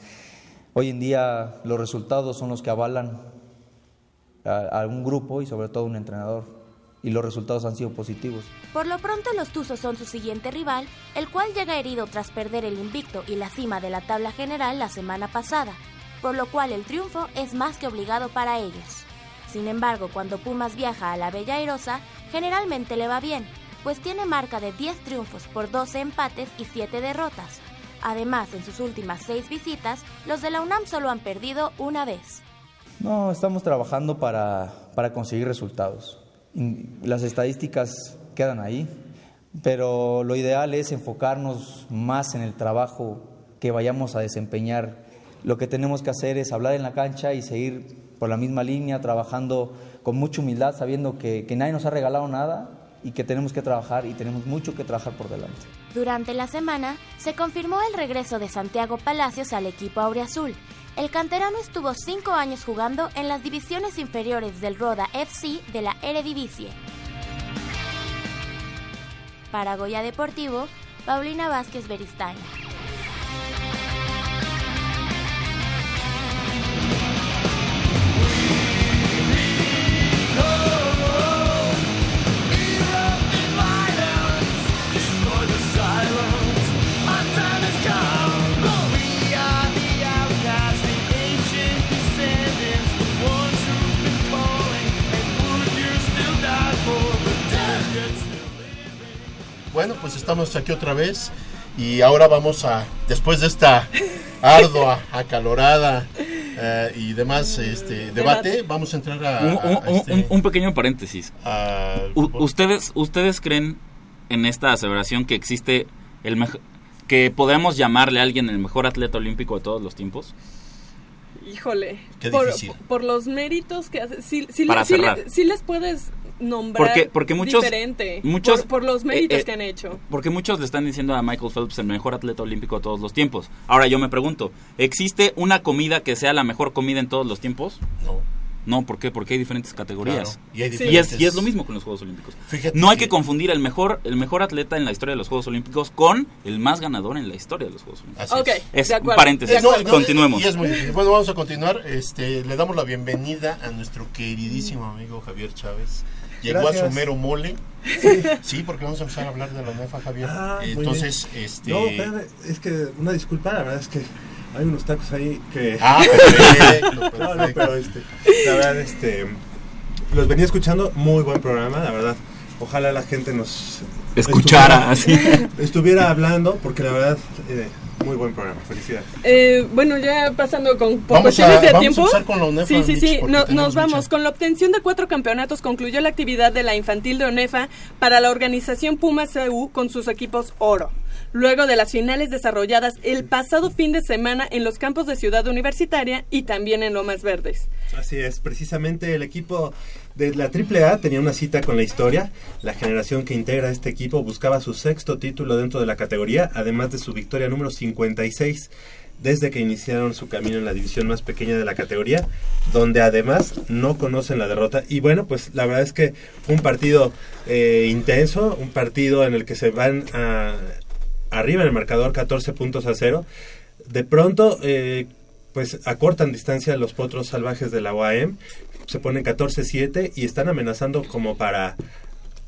Hoy en día los resultados son los que avalan a, un grupo y sobre todo a un entrenador y los resultados han sido positivos. Por lo pronto los Tuzos son su siguiente rival, el cual llega herido tras perder el invicto y la cima de la tabla general la semana pasada, por lo cual el triunfo es más que obligado para ellos. Sin embargo, cuando Pumas viaja a la Bella Airosa, generalmente le va bien, pues tiene marca de 10 triunfos por 12 empates y 7 derrotas. Además, en sus últimas 6 visitas, los de la UNAM solo han perdido una vez. No, estamos trabajando para, para conseguir resultados. Las estadísticas quedan ahí, pero lo ideal es enfocarnos más en el trabajo que vayamos a desempeñar. Lo que tenemos que hacer es hablar en la cancha y seguir por la misma línea, trabajando con mucha humildad, sabiendo que, que nadie nos ha regalado nada y que tenemos que trabajar y tenemos mucho que trabajar por delante. Durante la semana se confirmó el regreso de Santiago Palacios al equipo auriazul. El canterano estuvo cinco años jugando en las divisiones inferiores del Roda FC de la Eredivisie. Para Goya Deportivo, Paulina Vázquez Beristain. Bueno, pues estamos aquí otra vez y ahora vamos a, después de esta <laughs> ardua, acalorada eh, y demás este, debate, vamos a entrar a... Un, a este- un- un pequeño paréntesis. a- ¿Ustedes, ¿Ustedes creen en esta aseveración que existe el mejor que podemos llamarle a alguien el mejor atleta olímpico de todos los tiempos? Híjole, Qué por, difícil. por los méritos que hace, sí, Para cerrar. sí les puedes nombrar Porque- porque muchos- diferente, muchos- por, por los méritos eh, eh, que han hecho. Porque muchos le están diciendo a Michael Phelps el mejor atleta olímpico de todos los tiempos. Ahora yo me pregunto, ¿existe una comida que sea la mejor comida en todos los tiempos? No, No, ¿por qué? Porque hay diferentes categorías. claro, y hay Sí. Y es, diferentes- y es lo mismo con los Juegos Olímpicos. Fíjate No hay que- que confundir el mejor, el mejor atleta en la historia de los Juegos Olímpicos con el más ganador en la historia de los Juegos Olímpicos. Así Ok, Es de un acuerdo. paréntesis. de No, acuerdo. no, Continuemos. Y es muy difícil. Bueno, vamos a continuar. Este, le damos la bienvenida a nuestro queridísimo amigo Javier Chávez. Llegó a su mero mole. Sí, porque vamos a empezar a hablar de la UNEFA, Javier. Ah, Entonces, este... No, espérame, es que una disculpa, la verdad es que hay unos tacos ahí que... Ah, perfecto, <laughs> no, no, perfecto. pero este, la verdad, este, los venía escuchando, muy buen programa, la verdad. Ojalá la gente nos Escuchara, así. estuviera, estuviera hablando, porque la verdad, eh, Muy buen programa, felicidades. Eh, bueno, ya pasando con por Vamos cuestiones a- de vamos a tiempo. empezar con la UNEFA, sí, sí, sí. no- nos vamos. mucha. Con la obtención de cuatro campeonatos concluyó la actividad de la infantil de ONEFA para la organización Pumas CU con sus equipos oro. Luego de las finales desarrolladas el pasado fin de semana en los campos de Ciudad Universitaria y también en Lomas Verdes. Así es, precisamente el equipo de la AAA tenía una cita con la historia. La generación que integra este equipo buscaba su sexto título dentro de la categoría, además de su victoria número 56 desde que iniciaron su camino en la división más pequeña de la categoría, donde además no conocen la derrota. Y bueno, pues la verdad es que un partido eh, intenso, un partido en el que se van a- arriba en el marcador 14 puntos a cero. De pronto, eh, pues acortan distancia los potros salvajes de la UAM, se ponen 14-7 y están amenazando como para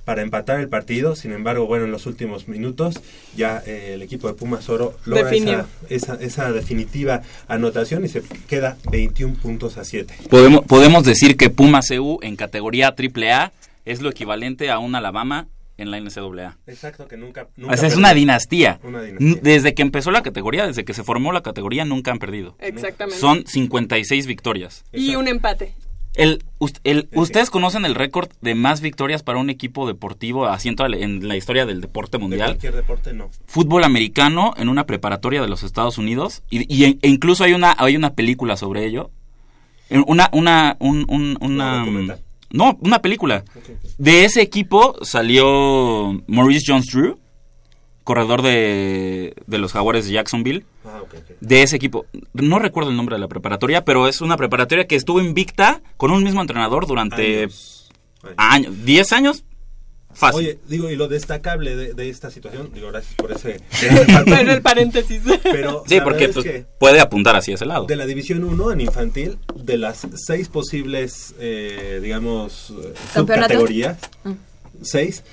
para empatar el partido. Sin embargo, bueno, en los últimos minutos ya eh, el equipo de Pumas Oro logra esa, esa, esa definitiva anotación y se queda 21 puntos a 7. Podemos, podemos decir que Pumas CU en categoría AAA es lo equivalente a un Alabama en la NCAA. Exacto, que nunca... O sea, es una dinastía. Una dinastía. N- Desde que empezó la categoría, desde que se formó la categoría, nunca han perdido. Exactamente. Son 56 victorias. y un empate. El, el-. ¿Ustedes conocen el récord de más victorias para un equipo deportivo así en, toda la- en la historia del deporte De mundial? cualquier deporte, no. Fútbol americano en una preparatoria de los Estados Unidos. Y, e incluso hay una, hay una película sobre ello. Una, una, un- un- una, no, una película. De ese equipo salió Maurice Jones-Drew, corredor de, de los Jaguares de Jacksonville. Ah, ok, ok. De ese equipo, no recuerdo el nombre de la preparatoria, pero es una preparatoria que estuvo invicta con un mismo entrenador durante Años. Años. años, 10 años. Fácil. Oye, digo, y lo destacable de, de esta situación, digo, gracias por ese... <laughs> Pero el <laughs> paréntesis. pero sí, porque pues, que puede apuntar hacia ese lado. de la División 1 en infantil, de las seis posibles, eh, digamos, subcategorías, Mm. seis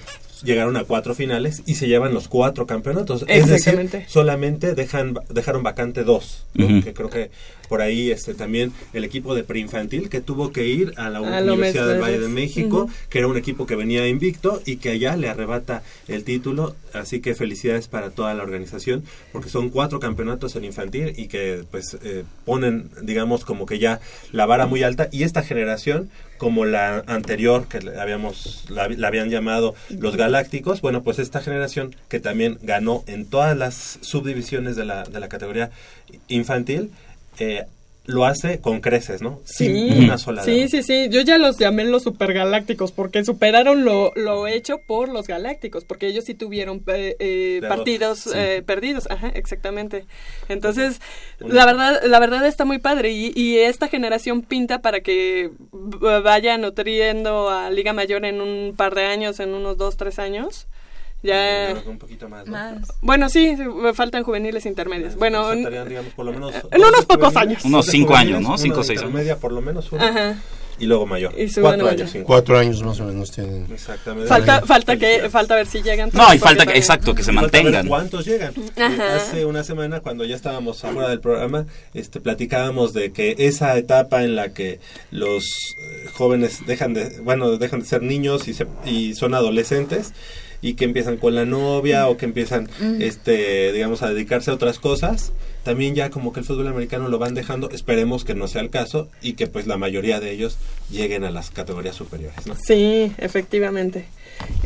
llegaron a cuatro finales y se llevan los cuatro campeonatos. Es decir, Exactamente. solamente dejan, dejaron vacante dos, que creo que por ahí este también el equipo de preinfantil que tuvo que ir a la A Universidad del Valle de. México, que era un equipo que venía invicto y que allá le arrebata el título, así que felicidades para toda la organización, porque son cuatro campeonatos en infantil y que pues eh, ponen, digamos, como que ya la vara muy alta. Y esta generación como la anterior que habíamos la, la habían llamado los galácticos bueno pues esta generación que también ganó en todas las subdivisiones de la, de la categoría infantil eh, lo hace con creces no Sí, sin una sola sí, sí, sí. Yo ya los llamé los supergalácticos porque superaron lo, lo hecho por los galácticos, porque ellos sí tuvieron eh, eh, partidos sí. eh, perdidos. Ajá, exactamente. Entonces, la verdad, la verdad está muy padre y, y esta generación pinta para que v- vaya nutriendo a Liga Mayor en un par de años, en unos dos, tres años. Ya. Eh, un poquito más, ¿no? Más. Bueno, sí, faltan juveniles intermedias. Bueno, digamos, por lo menos en unos pocos años. Unos cinco años, ¿no? Cinco o seis años. intermedia, por lo menos uno ajá. y luego mayor Y cuatro bueno, años ya. cinco. Cuatro años más o menos tienen. exactamente Falta, falta que, falta ver si llegan. No, y falta que, exacto, que se mantengan. ¿Cuántos llegan? Ajá. Eh, Hace una semana, cuando ya estábamos afuera del programa, este, platicábamos de que esa etapa en la que los eh, jóvenes dejan de, bueno, dejan de ser niños y, se- y son adolescentes y que empiezan con la novia o que empiezan, este, digamos, a dedicarse a otras cosas, también ya como que el fútbol americano lo van dejando, esperemos que no sea el caso y que pues la mayoría de ellos lleguen a las categorías superiores, ¿no? Sí, efectivamente.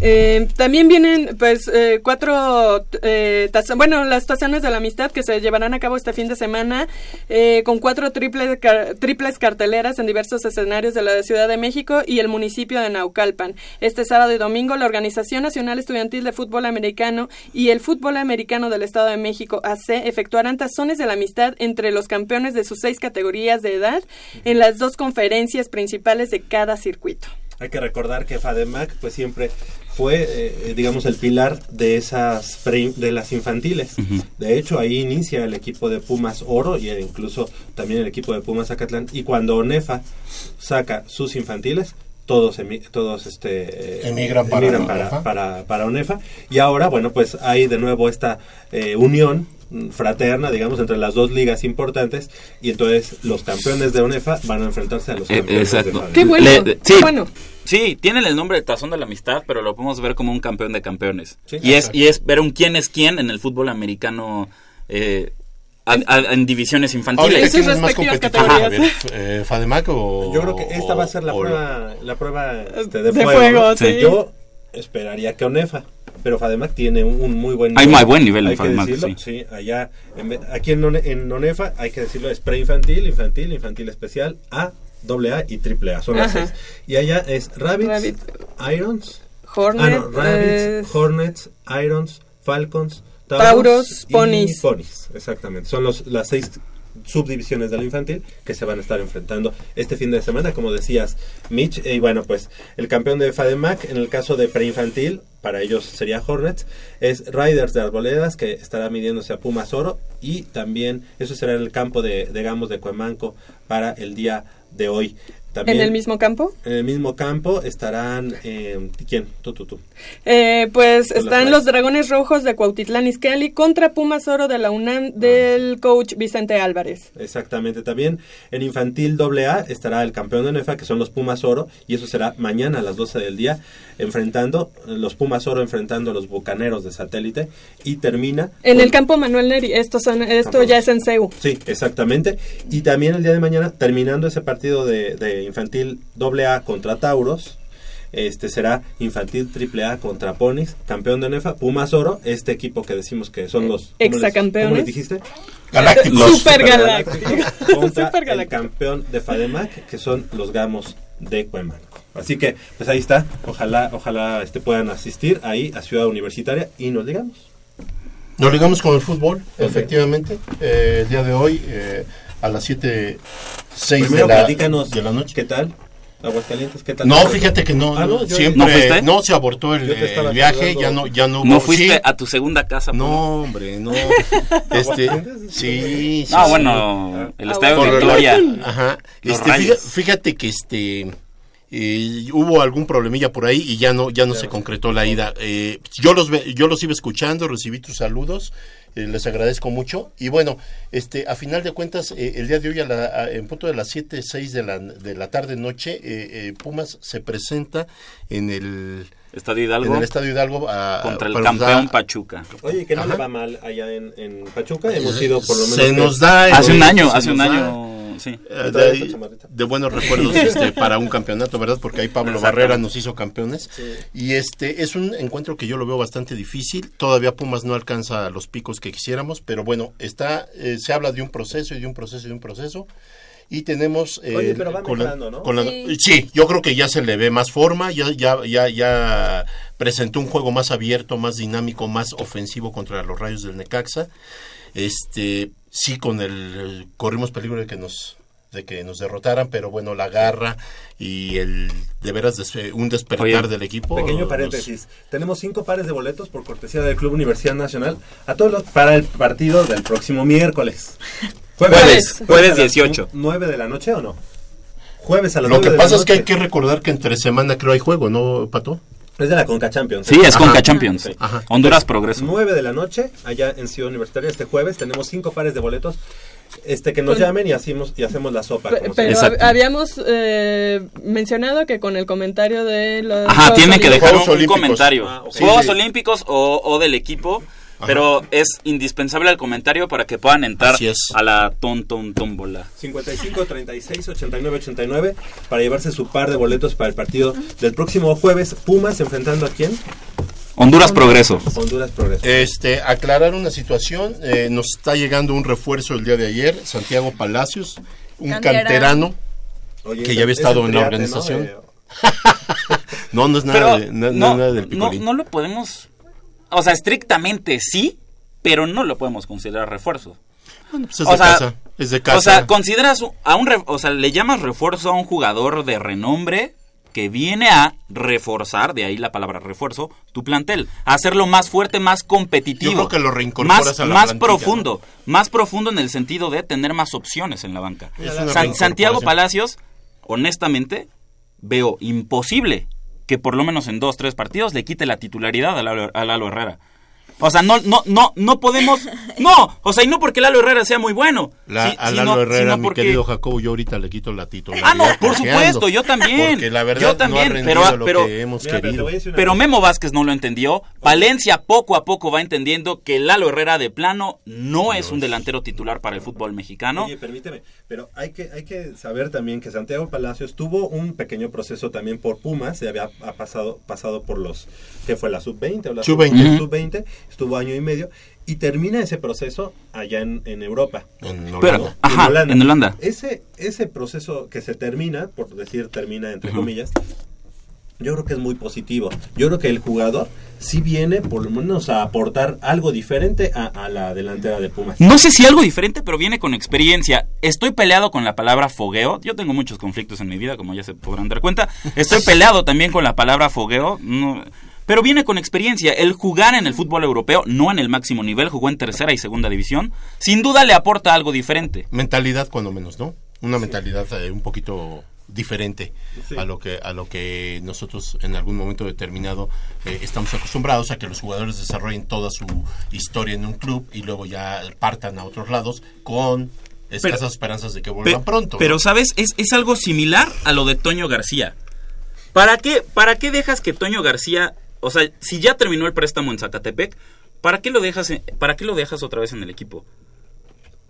Eh, también vienen, pues, eh, cuatro, eh, bueno, las tazanas de la amistad que se llevarán a cabo este fin de semana, eh, con cuatro triples, triples carteleras en diversos escenarios de la Ciudad de México y el municipio de Naucalpan. Este sábado y domingo, la Organización Nacional Estudiantil de Fútbol Americano y el Fútbol Americano del Estado de México, AC, efectuarán tazones de la amistad entre los campeones de sus seis categorías de edad en las dos conferencias principales de cada circuito. Hay que recordar que FADEMAC pues siempre fue, eh, digamos, el pilar de esas pre- de las infantiles. De hecho, ahí inicia el equipo de Pumas Oro y incluso también el equipo de Pumas Zacatlán. Y cuando ONEFA saca sus infantiles, todos emi- todos este eh, Emigran para para, ONEFA. para, para ONEFA. Y ahora, bueno, pues hay de nuevo esta eh, unión fraterna, digamos, entre las dos ligas importantes y entonces los campeones de ONEFA van a enfrentarse a los Eh, campeones de exacto. FADEMAC. Qué bueno, Le- qué sí. bueno. Sí, tienen el nombre de Tazón de la Amistad, pero lo podemos ver como un campeón de campeones. Sí, y, es, y es ver un quién es quién en el fútbol americano eh, a- a- en divisiones infantiles. Ahora, En sus ¿quién es más competitivo? eh, ¿Fademac o...? Yo creo que esta va a ser la o- prueba, la prueba este, de, De fuego. fuego, ¿no? sí. Yo esperaría que Onefa, pero Fademac tiene un, un muy buen Hay nivel. muy buen nivel en hay que Fademac, decirlo, sí. allá, en aquí en, en Onefa hay que decirlo, es preinfantil, infantil, infantil especial, A, doble A y triple A, son las seis. Y allá es Rabbits, Rabbit. Irons, Hornet, ah, no, Rabbits, eh, Hornets, Irons, Falcons, Tauros, y Ponies. Ponies, exactamente. Son los, las seis subdivisiones de la infantil que se van a estar enfrentando este fin de semana, como decías, Mitch. Y bueno, pues el campeón de FADEMAC, en el caso de preinfantil, para ellos sería Hornets, es Riders de Arboledas, que estará midiéndose a Pumas Oro. Y también eso será en el campo de, de Gamos de Cuemanco para el día de hoy. También, en el mismo campo. en el mismo campo estarán. eh, ¿Quién? Tú, tú, tú. Eh, pues están los Dragones Rojos de Cuautitlán Izcalli contra Pumas Oro de la UNAM del coach Vicente Álvarez. Exactamente, también en infantil AA estará el campeón de NEFA, que son los Pumas Oro, y eso será mañana a las 12 del día, enfrentando, los Pumas Oro enfrentando a los Bucaneros de Satélite, y termina... En con- el campo Manuel Neri, esto, son, esto ya es en CEU. Sí, exactamente, y también el día de mañana, terminando ese partido de, de infantil AA contra Tauros, este será infantil AAA contra Ponis, campeón de NEFA, Pumas Oro, este equipo que decimos que son los... ¿cómo les- Exacampeones. ¿Cómo les dijiste? Galácticos. Super galáctico. contra Super el galáctico. campeón de FADEMAC, que son los Gamos de Cuemanco. Así que, pues ahí está. Ojalá, ojalá este, puedan asistir ahí a Ciudad Universitaria y nos digamos. Nos ligamos con el fútbol, efectivamente. Eh, el día de hoy, eh, a las 7, 6 de la, platícanos de la noche. ¿Qué tal? Aguascalientes, ¿qué tal? No, fíjate que no, Ah, no, siempre ¿No no se abortó el, el viaje, ya no, ya no hubo. ¿No fuiste sí. a tu segunda casa? Pablo? No, hombre, no. <laughs> este, sí, sí. No, sí. bueno, el estadio de Victoria. Ajá. Este, Rayos. fíjate, que este eh, hubo algún problemilla por ahí y ya no ya no se concretó la ida. Eh, yo los ve- yo los iba escuchando, recibí tus saludos, eh, les agradezco mucho. Y bueno, este a final de cuentas eh, el día de hoy a la, a- en punto de las 7, 6 de la de la tarde noche eh, Pumas se presenta en el Estadio en Hidalgo el Estadio Hidalgo a- contra el campeón Pachuca. Oye, que no Ajá. le va mal allá en, en Pachuca. Hemos ido por lo menos. se nos da Hace un año, se hace un año, sí. Eh, de, buenos recuerdos este, <laughs> para un campeonato, ¿verdad? Porque ahí Pablo. Barrera nos hizo campeones. Y este es un encuentro que yo lo veo bastante difícil. Todavía Pumas no alcanza los picos que quisiéramos, pero bueno, está eh, se habla de un proceso y de un proceso y de un proceso. Y tenemos... eh, Oye, pero va con la- ¿no? con la- Sí. sí, yo creo que ya se le ve más forma, ya, ya, ya, ya presentó un juego más abierto, más dinámico, más ofensivo contra los rayos del Necaxa. Este, sí, con el corrimos peligro de que nos de que nos derrotaran, pero bueno, la garra y el de veras des- un despertar Oye, del equipo. Pequeño nos- paréntesis. Tenemos cinco pares de boletos por cortesía del Club Universidad Nacional a todos los para el partido del próximo miércoles. <laughs> Jueves, jueves a las 18. nu- ¿Nueve de la noche o no? Jueves a las Lo que de la pasa es que hay que recordar que entre semana creo hay juego, ¿no, Pato? Es de la Conca Champions. Sí, es Ajá. Conca Champions. Sí. Ajá. Honduras Progreso. 9 de la noche, allá en Ciudad Universitaria, este jueves. Tenemos cinco pares de boletos. Este que nos Con- llamen y hacemos, y hacemos la sopa. Como Pero hab- habíamos eh, mencionado que con el comentario de los Ajá, Juegos tiene que Olímpicos- dejar un, comentario. Ah. Juegos Sí. Olímpicos o, o del equipo, pero es indispensable el comentario para que puedan entrar Así es. a la ton ton tómbola. 55 36 89 89 para llevarse su par de boletos para el partido del próximo jueves. Pumas enfrentando a quién? Honduras Progreso. Honduras Progreso. Este, aclarar una situación, eh, nos está llegando un refuerzo el día de ayer, Santiago Palacios, un Canterano. canterano, Oye, que ya había estado en la triate, ¿no? organización. Eh, <laughs> no, no es nada, Pero de- na- no, nada del no, no lo podemos, o sea, estrictamente sí, pero no lo podemos considerar refuerzo. Pues es o de sea, casa, es de casa. O sea, consideras a un, o sea, le llamas refuerzo a un jugador de renombre que viene a reforzar, de ahí la palabra refuerzo, tu plantel, a hacerlo más fuerte, más competitivo. Yo creo que lo reincorporas más, a la más profundo, más profundo en el sentido de tener más opciones en la banca. San-. Santiago Palacios, honestamente, veo imposible que por lo menos en dos, tres partidos le quite la titularidad a Lalo, a Lalo Herrera. O sea, no, no, no, no podemos, <laughs> no, o sea, y no porque Lalo Herrera sea muy bueno. La, a sino- Lalo Herrera, sino mi porque- querido Jacobo, yo ahorita le quito la titularidad. Ah, no, por supuesto, yo también. Porque la verdad yo también, no ha rendido pero, lo pero, que hemos Mira, pero querido. Memo Vázquez no lo entendió. Valencia poco a poco va entendiendo que Lalo Herrera de plano no es un delantero titular para el fútbol mexicano. Oye, permíteme, pero hay que, hay que saber también que Santiago Palacios tuvo un pequeño proceso también por Pumas, se había ha pasado, pasado por los, ¿qué fue? ¿La sub-20 o la Sub-20. sub-20? Estuvo año y medio y termina ese proceso allá en, en Europa. En Pero, Holanda. ajá, en Holanda. Ese, ese proceso que se termina, por decir termina entre comillas, yo creo que es muy positivo. Yo creo que el jugador sí viene por lo menos a aportar algo diferente a, a la delantera de Pumas. No sé si algo diferente, pero viene con experiencia. Estoy peleado con la palabra fogueo. Yo tengo muchos conflictos en mi vida, como ya se podrán dar cuenta. Estoy <laughs> peleado también con la palabra fogueo. no- pero viene con experiencia. El jugar en el fútbol europeo, no en el máximo nivel, jugó en tercera y segunda división, sin duda le aporta algo diferente. mentalidad cuando menos, ¿no? Una mentalidad eh, un poquito diferente Sí. a lo que a lo que nosotros en algún momento determinado eh, estamos acostumbrados a que los jugadores desarrollen toda su historia en un club y luego ya partan a otros lados con escasas esperanzas de que vuelvan pronto. ¿no? Pero, ¿sabes? Es, es algo similar a lo de Toño García. ¿Para qué, ¿Para qué dejas que Toño García, o sea, si ya terminó el préstamo en Zacatepec, ¿para qué lo dejas, en- para qué lo dejas otra vez en el equipo?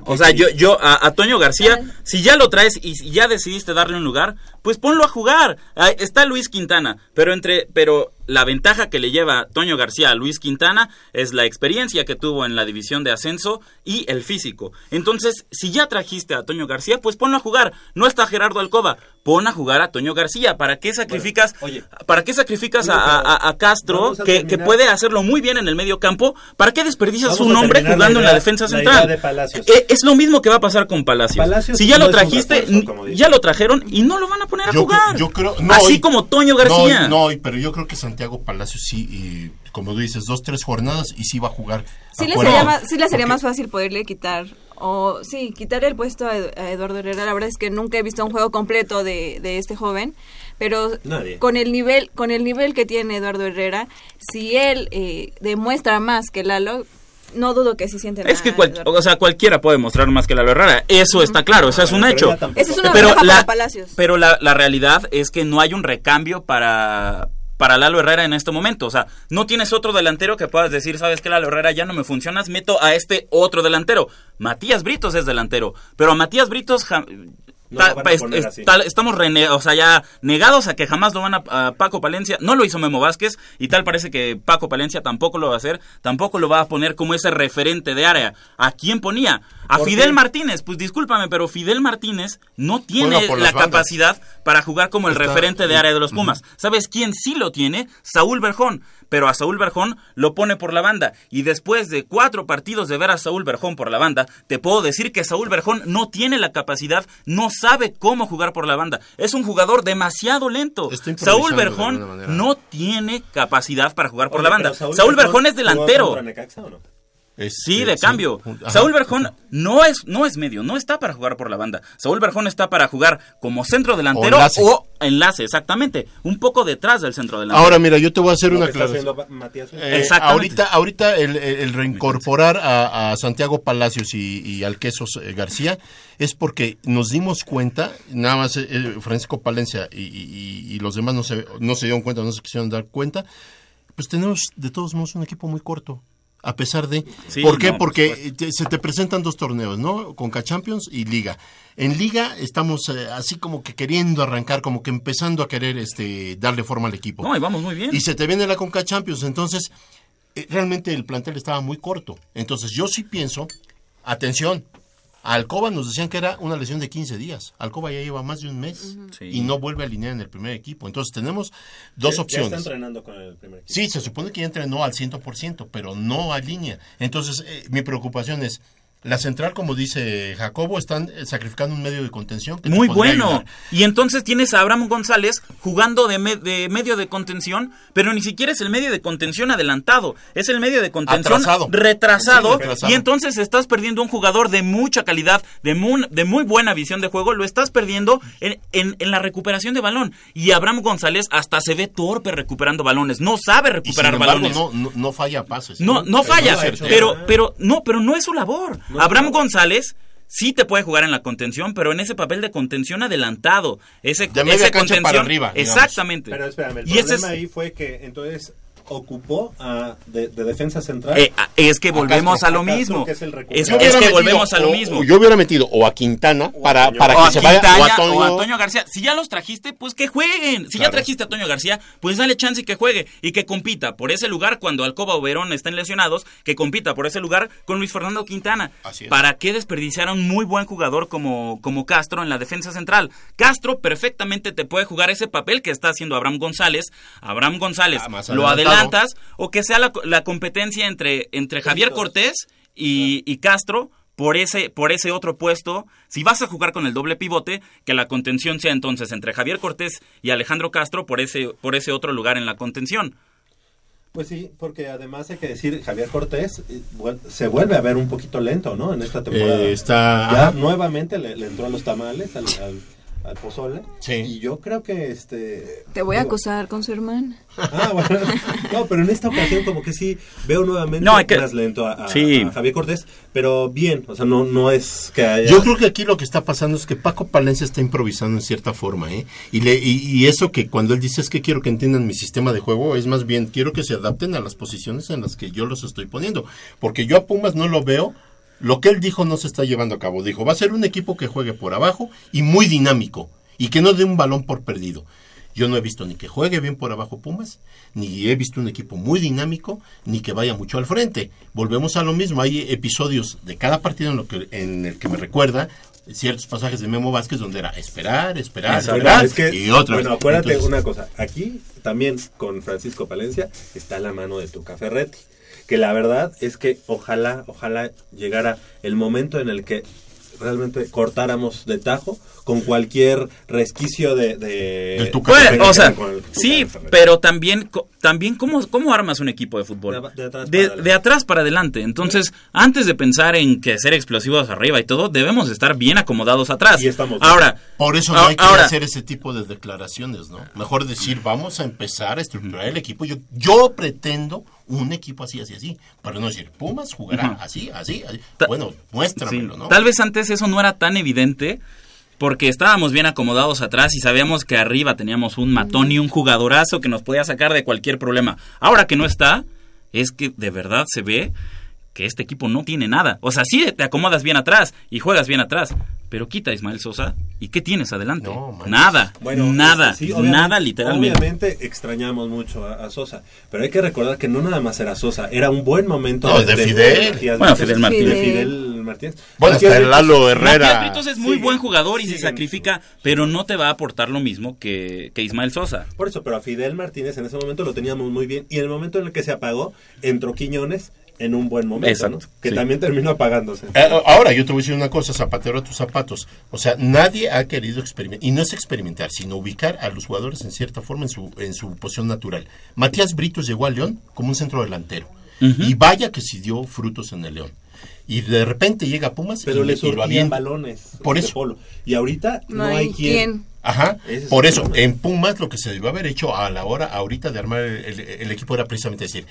O sea, yo, yo a, a Toño García, si ya lo traes y si ya decidiste darle un lugar, pues ponlo a jugar. Está Luis Quintana, pero entre, pero la ventaja que le lleva Toño García a Luis Quintana es la experiencia que tuvo en la división de ascenso y el físico. Entonces, si ya trajiste a Toño García, pues ponlo a jugar. No está Gerardo Alcoba, pon a jugar a Toño García. ¿Para qué sacrificas, oye. para qué sacrificas a, Digo, a- a- a Castro a que, puede hacerlo muy bien en el medio campo? ¿Para qué desperdicias nombre terminar jugando la en la defensa central? de. Eh, es lo mismo que va a pasar con Palacios. Palacios si ya no lo un trajiste, refuerzo, ya lo trajeron y no lo van a poner a Yo jugar. yo creo- no, Así y- como Toño García. No, no, pero yo creo que Santiago Palacios sí, y, como tú dices, dos, tres jornadas y sí va a jugar. Sí le sería, más, sí le sería porque- más fácil poderle quitar, o sí, quitar el puesto a, Ed- a Eduardo Herrera. La verdad es que nunca he visto un juego completo de, de este joven, pero Nadie. con el nivel con el nivel que tiene Eduardo Herrera, si él eh, demuestra más que Lalo, no dudo que sí siente Es que cual- o sea, cualquiera puede mostrar más que Lalo Herrera. Eso está claro, eso es un hecho. Esa es una pero ventaja la, para Palacios. pero la, la realidad es que no hay un recambio para, para Lalo Herrera en este momento. O sea, no tienes otro delantero que puedas decir, sabes que Lalo Herrera ya no me funcionas, meto a este otro delantero. Matías Britos es delantero, pero a Matías Britos... ja- No ta- lo van a es- poner es- así. tal- estamos rene- o sea, ya negados a que jamás lo van a, a Paco Palencia. No lo hizo Memo Vázquez y tal parece que Paco Palencia tampoco lo va a hacer. Tampoco lo va a poner como ese referente de área. ¿A quién ponía? A ¿Por Fidel qué? Martínez. Pues discúlpame, pero Fidel Martínez no tiene la capacidad para jugar como el Está- referente de área de los Pumas. ¿Sabes quién sí lo tiene? Saúl Berjón. Pero a Saúl Berjón lo pone por la banda. Y después de cuatro partidos de ver a Saúl Berjón por la banda, te puedo decir que Saúl Berjón no tiene la capacidad, no sabe cómo jugar por la banda. Es un jugador demasiado lento. Saúl Berjón no tiene capacidad para jugar por Oye, la banda. pero Saúl, Berjón es delantero. contra Necaxa, ¿o no? Este, Sí, de cambio. Saúl Berjón no es, no es medio, no está para jugar por la banda. Saúl Berjón está para jugar como centro delantero O enlace. o enlace, exactamente. Un poco detrás del centro delantero. Ahora mira, yo te voy a hacer Lo una aclaración. Matías. Eh, Exactamente. ahorita, ahorita el, el reincorporar a, a Santiago Palacios y, y al Quesos eh, García es porque nos dimos cuenta, nada más eh, eh, Francisco Palencia y, y- y los demás no se, no se dieron cuenta, no se quisieron dar cuenta, pues tenemos de todos modos un equipo muy corto. A pesar de... Sí, ¿Por qué? no, Porque se te presentan dos torneos, ¿no? Conca Champions y Liga. En Liga estamos eh, así como que queriendo arrancar, como que empezando a querer este darle forma al equipo. No, y vamos muy bien. Y se te viene la Conca Champions, entonces eh, realmente el plantel estaba muy corto. Entonces yo sí pienso, atención, Alcoba nos decían que era una lesión de 15 días. Alcoba ya lleva más de un mes Sí. y no vuelve a alinear en el primer equipo. Entonces tenemos dos Ya- Ya opciones. está entrenando con el primer equipo. Sí, se supone que ya entrenó al 100%, pero no alinea. Entonces, eh, mi preocupación es, La central, como dice Jacobo, están eh, sacrificando un medio de contención. Que Muy bueno. ayudar. Y entonces tienes a Abraham González jugando de, me- de medio de contención, pero ni siquiera es el medio de contención adelantado, es el medio de contención Atrasado. retrasado. Sí, retrasado. Y entonces estás perdiendo un jugador de mucha calidad, de muy, de muy buena visión de juego, lo estás perdiendo en, en- en la recuperación de balón. Y Abraham González hasta se ve torpe recuperando balones, no sabe Y sin recuperar embargo, balones. no, no, no falla pases. ¿eh? No, no falla, pero, pero, no, pero no es su labor. Abraham González sí te puede jugar en la contención, pero en ese papel de contención adelantado. Ese, De media ese cancha contención, para arriba, digamos. Exactamente. Pero espérame, el y ese problema es, ahí fue que entonces ocupó a, de, de defensa central. eh, ah, es que volvemos Castro, a lo a Castro, mismo. que es el que metido volvemos a lo o- mismo. o yo hubiera metido o a Quintana para, para o que a se vaya. Quintaña, o a Toño. o a Antonio García. Si ya los trajiste, pues que jueguen. Si ya trajiste a Antonio García, pues dale chance y que juegue. Y que compita por ese lugar cuando Alcoba o Verón estén lesionados, que compita por ese lugar con Luis Fernando Quintana. Así es. ¿Para qué desperdiciar a un muy buen jugador como, como Castro en la defensa central? Castro perfectamente te puede jugar ese papel que está haciendo Abraham González. Abraham González Ah, lo adelantado. Adelantas o que sea la, la competencia entre, entre Javier Cortés y, y Castro por ese, por ese otro puesto. Si vas a jugar con el doble pivote, que la contención sea entonces entre Javier Cortés y Alejandro Castro por ese, por ese otro lugar en la contención. Pues sí, porque además hay que decir, Javier Cortés eh, se vuelve a ver un poquito lento, ¿no? En esta temporada. Eh, está- Ya nuevamente le, le entró a los tamales, al, al, al pozole. Sí. Y yo creo que este... Te voy a acusar con su hermana. Ah, bueno. <laughs> No, pero en esta ocasión como que sí veo nuevamente No, hay que- más lento a, a- Sí. a Javier Cortés, pero bien, o sea, no, no es que haya... Yo creo que aquí lo que está pasando es que Paco Palencia está improvisando en cierta forma, ¿eh? Y, le, y, y eso que cuando él dice es que quiero que entiendan mi sistema de juego, es más bien quiero que se adapten a las posiciones en las que yo los estoy poniendo. Porque yo a Pumas no lo veo, lo que él dijo no se está llevando a cabo. Dijo, va a ser un equipo que juegue por abajo y muy dinámico y que no dé un balón por perdido. Yo no he visto ni que juegue bien por abajo Pumas, ni he visto un equipo muy dinámico, ni que vaya mucho al frente. Volvemos a lo mismo, hay episodios de cada partido en, lo que, en el que me recuerda ciertos pasajes de Memo Vázquez donde era esperar, esperar, Exacto. Bueno, esperar es que, y otra bueno, vez. acuérdate Entonces, una cosa, aquí también con Francisco Palencia está la mano de Tuca Ferretti, que la verdad es que ojalá, ojalá llegara el momento en el que realmente cortáramos de tajo con cualquier resquicio de... de Bueno, o sea, con el Tuca sí, pero también, co- también ¿cómo, ¿cómo armas un equipo de fútbol? De- de atrás de, para adelante. de atrás para adelante. Entonces, antes de pensar en que ser explosivos arriba y todo, debemos estar bien acomodados atrás. Y estamos bien. Ahora, Por eso no a- hay que ahora, hacer ese tipo de declaraciones, ¿no? Mejor decir, vamos a empezar a estructurar el equipo. Yo, yo pretendo un equipo así, así, así. Pero no decir, Pumas jugará así, así, así. Ta- Bueno, Sí, muéstramelo, ¿no? Tal vez antes eso no era tan evidente porque estábamos bien acomodados atrás y sabíamos que arriba teníamos un matón y un jugadorazo que nos podía sacar de cualquier problema. Ahora que no está, es que de verdad se ve que este equipo no tiene nada. O sea, sí te acomodas bien atrás y juegas bien atrás, pero quita a Ismael Sosa y ¿qué tienes adelante? No, manches. nada, nada, sí, nada literalmente. Obviamente extrañamos mucho a, a Sosa, pero hay que recordar que no nada más era Sosa, era un buen momento No, de Fidel. Matías Bueno. Fidel Martínez. De Fidel Martínez. Bueno, hasta el Lalo Herrera. Matías es muy buen jugador y se sacrifica, pero no te va a aportar lo mismo que, que Ismael Sosa. Por eso, pero a Fidel Martínez en ese momento lo teníamos muy bien. Y en el momento en el que se apagó, entró Quiñones en un buen momento, Exacto, ¿no? Que sí. también terminó apagándose. Eh, ahora, yo te voy a decir una cosa, zapatero a tus zapatos. O sea, nadie ha querido experimentar, y no es experimentar, sino ubicar a los jugadores en cierta forma en su, en su posición natural. Matías Britos llegó a León como un centro delantero. Y vaya que sí dio frutos en el León. Y de repente llega a Pumas pero y, le avienta. balones. Por eso. Polo. Y ahorita no, hay quien. Ajá, Ese por eso, problema. en Pumas lo que se debió haber hecho a la hora ahorita de armar el, el- el equipo era precisamente decir,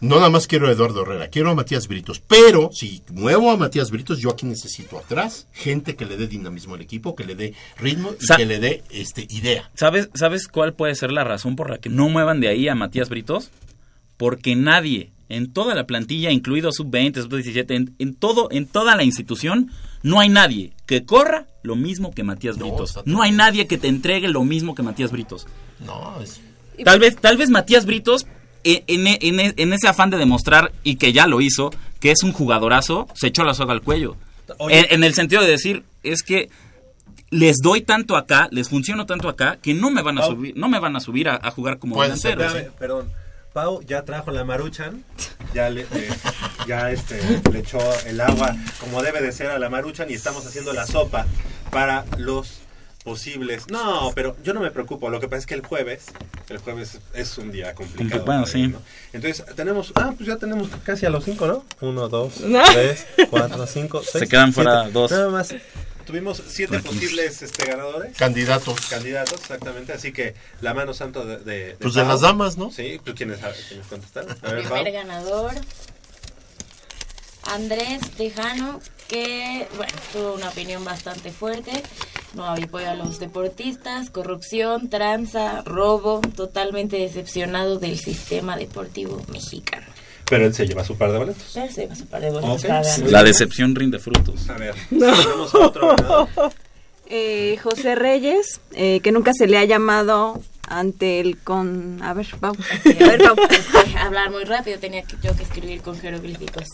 no nada más quiero a Eduardo Herrera, quiero a Matías Britos, pero si muevo a Matías Britos, yo aquí necesito atrás gente que le dé dinamismo al equipo, que le dé ritmo y Sa- que le dé este idea. ¿Sabes, ¿Sabes cuál puede ser la razón por la que no muevan de ahí a Matías Britos? Porque nadie en toda la plantilla, incluido sub-20, sub-17, en, en todo, en toda la institución, no hay nadie que corra lo mismo que Matías No, Britos. No hay nadie que te entregue lo mismo que Matías Britos. No, es- Tal vez, tal vez Matías Britos, en, en- ese afán de demostrar, y que ya lo hizo, que es un jugadorazo, se echó la soga al cuello. En, en el sentido de decir, es que les doy tanto acá, les funciono tanto acá, que no me van a Pau. subir, no me van a subir a, a jugar como Puede ser, delantero. Espérame, perdón. Pau ya trajo la Maruchan. Ya le, eh, ya este, le echó el agua como debe de ser a la maruchan y estamos haciendo la sopa para los posibles. No, pero yo no me preocupo. Lo que pasa es que el jueves, el jueves es un día complicado. Bueno, sí. Entonces tenemos, ah, pues ya tenemos casi a los cinco, ¿no? Uno, dos, <laughs> No. tres, cuatro, cinco, seis. Se quedan fuera siete. dos. Nada más. Tuvimos siete Aquí. posibles este, ganadores. Candidatos. Candidatos, exactamente. Así que la mano santo de. de, Pues de las damas, ¿no? Sí, pues ¿quiénes, quiénes contestaron? A ver. Primer ganador, Andrés Tejano, que bueno, tuvo una opinión bastante fuerte. No había apoyo a los deportistas, corrupción, tranza, robo, totalmente decepcionado del sistema deportivo mexicano. Pero él se lleva su par de boletos. Pero se va a su par de boletos. La decepción rinde frutos. A ver, tenemos a otro. <laughs> Eh, José Reyes, eh, que nunca se le ha llamado ante el con... A ver, Pau. <laughs> A ver, Pau. Este, hablar muy rápido, tenía que, yo que escribir con jeroglíficos.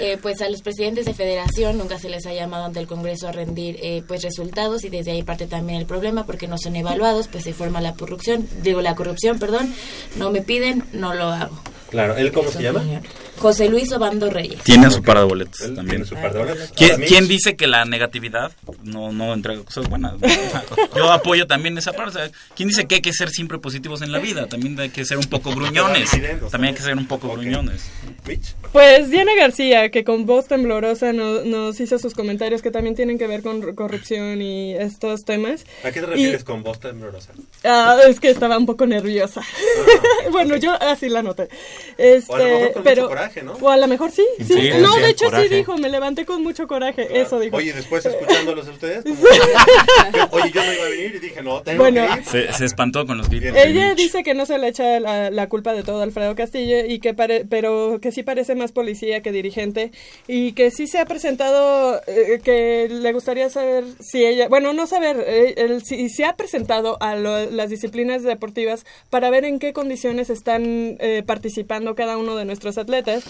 Eh, pues a los presidentes de federación nunca se les ha llamado ante el Congreso a rendir eh, pues resultados y desde ahí parte también el problema porque no son evaluados, pues se forma la corrupción, digo la corrupción, perdón, no me piden, no lo hago. Claro, ¿él cómo se llama? José Luis Obando Reyes. Tiene su par de boletos Él también. tiene su par de boletos. ¿Quién, dice que la negatividad no, no entrega cosas buenas? <laughs> Yo apoyo también esa parte. ¿Quién dice que hay que ser siempre positivos en la vida? También hay que ser un poco gruñones. También hay que ser un poco gruñones. Pues Diana García, que con voz temblorosa no- nos hizo sus comentarios que también tienen que ver con corrupción y estos temas. ¿A qué te Y- refieres con voz temblorosa? Ah, es que estaba un poco nerviosa. <laughs> bueno, yo así la noté. Este, O a lo mejor con pero, mucho coraje, ¿no? O a lo mejor sí. sí. Sí, no, de hecho coraje. sí dijo, me levanté con mucho coraje. Eso dijo. Oye, después <laughs> escuchándolos a ustedes, Yo- oye, yo no iba a venir y dije, no, tengo Bueno, que ir. Se, se espantó con los gritos. Ella dice que no se le echa la, la culpa de todo a Alfredo Castillo y que pare- pero que sí parece más policía que dirigente y que sí se ha presentado eh, que le gustaría saber si ella bueno no saber eh, el- si se ha presentado a lo- las disciplinas deportivas para ver en qué condiciones están eh, participando cada uno de nuestros atletas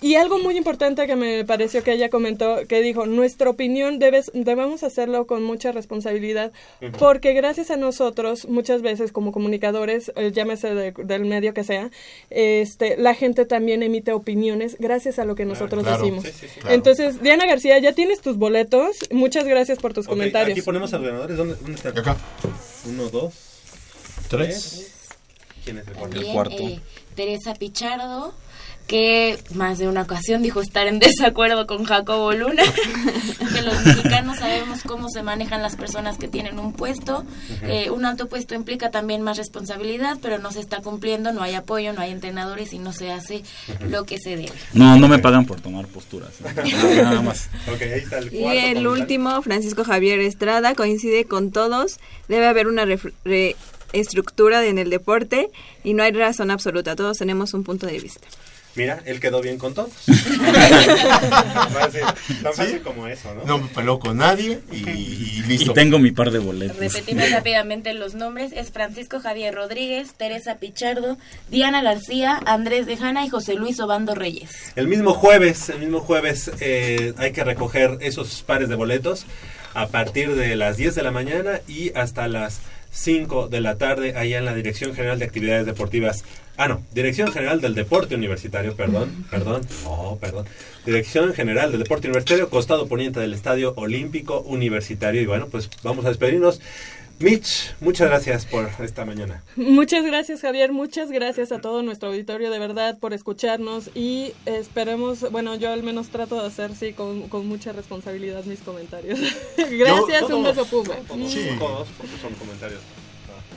y algo muy importante que me pareció que ella comentó, que dijo, nuestra opinión debes, debemos hacerlo con mucha responsabilidad, porque gracias a nosotros, muchas veces como comunicadores, eh, llámese de- del medio que sea, este, la gente también emite opiniones gracias a lo que nosotros claro. decimos. Sí, sí, sí. Claro. Entonces, Diana García, ya tienes tus boletos. Muchas gracias por tus Ok, comentarios. Aquí ponemos a los ganadores. ¿Dónde, dónde están? Acá. Uno, dos, Tres. ¿Quién es el cuarto? También cuarto. eh, Teresa Pichardo, que más de una ocasión dijo estar en desacuerdo con Jacobo Luna, <laughs> que los mexicanos sabemos cómo se manejan las personas que tienen un puesto. Eh, un alto puesto implica también más responsabilidad, pero no se está cumpliendo, no hay apoyo, no hay entrenadores y no se hace lo que se debe. No, no me pagan por tomar posturas. ¿eh? <laughs> Nada más. Ok, ahí está el Y el último, Francisco Javier Estrada, coincide con todos. Debe haber una ref- reestructura en el deporte y no hay razón absoluta. Todos tenemos un punto de vista. Mira, él quedó bien con todos. <laughs> Tan fácil como eso, ¿no? No me peló con nadie y, y Y listo. tengo mi par de boletos. Repetimos <laughs> rápidamente los nombres. Es Francisco Javier Rodríguez, Teresa Pichardo, Diana García, Andrés Dejana y José Luis Obando Reyes. El mismo jueves, el mismo jueves eh, hay que recoger esos pares de boletos a partir de las 10 de la mañana y hasta las 5 de la tarde allá en la Dirección General de Actividades Deportivas. Ah, no, Dirección General del Deporte Universitario, perdón, perdón, oh, perdón. Dirección General del Deporte Universitario, costado poniente del Estadio Olímpico Universitario. Y bueno, pues vamos a despedirnos. Mitch, muchas gracias por esta mañana. Muchas gracias Javier, muchas gracias a todo nuestro auditorio de verdad por escucharnos y esperemos, bueno yo al menos trato de hacer sí con, con mucha responsabilidad mis comentarios. <laughs> gracias, un beso Puma. Todos, Sí. todos, porque son comentarios.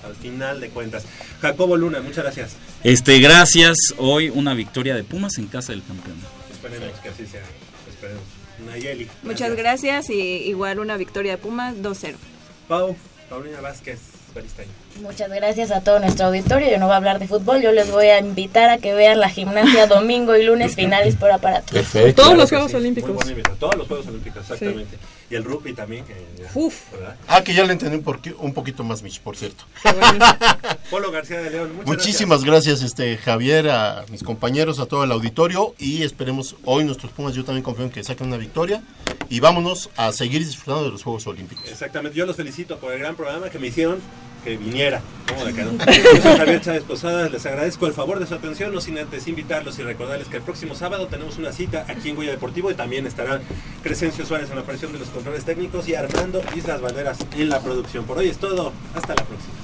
ah, Al final de cuentas. Jacobo Luna, muchas gracias. Este, gracias. Hoy una victoria de Pumas en casa del campeón. Esperemos que así sea. Esperemos. Nayeli. Muchas gracias y igual una victoria de Pumas 2-0. Pau, Paulina Vázquez, Beristain. Muchas gracias a todo nuestro auditorio. Yo no voy a hablar de fútbol, yo les voy a invitar a que vean la gimnasia <laughs> domingo y lunes finales por aparato. Perfecto. Todos los que Juegos sí, Olímpicos. muy buena invitación. Todos los Juegos Olímpicos, exactamente. Y el rugby también. Que, Uf. Ah, que ya le entendí un, porqui- un poquito más, Mitch, por cierto. <laughs> Polo García de León, muchas Muchísimas gracias, este Javier, a mis compañeros, a todo el auditorio y esperemos hoy nuestros Pumas, yo también confío en que saquen una victoria y vámonos a seguir disfrutando de los Juegos Olímpicos. Exactamente, yo los felicito por el gran programa que me hicieron que viniera. ¿no? De acá, ¿no? Javier Posadas, les agradezco el favor de su atención, no sin antes invitarlos y recordarles que el próximo sábado tenemos una cita aquí en Goya Deportivo y también estará Crescencio Suárez en la operación de los controles técnicos y Armando Islas Banderas en la producción. Por hoy es todo, hasta la próxima.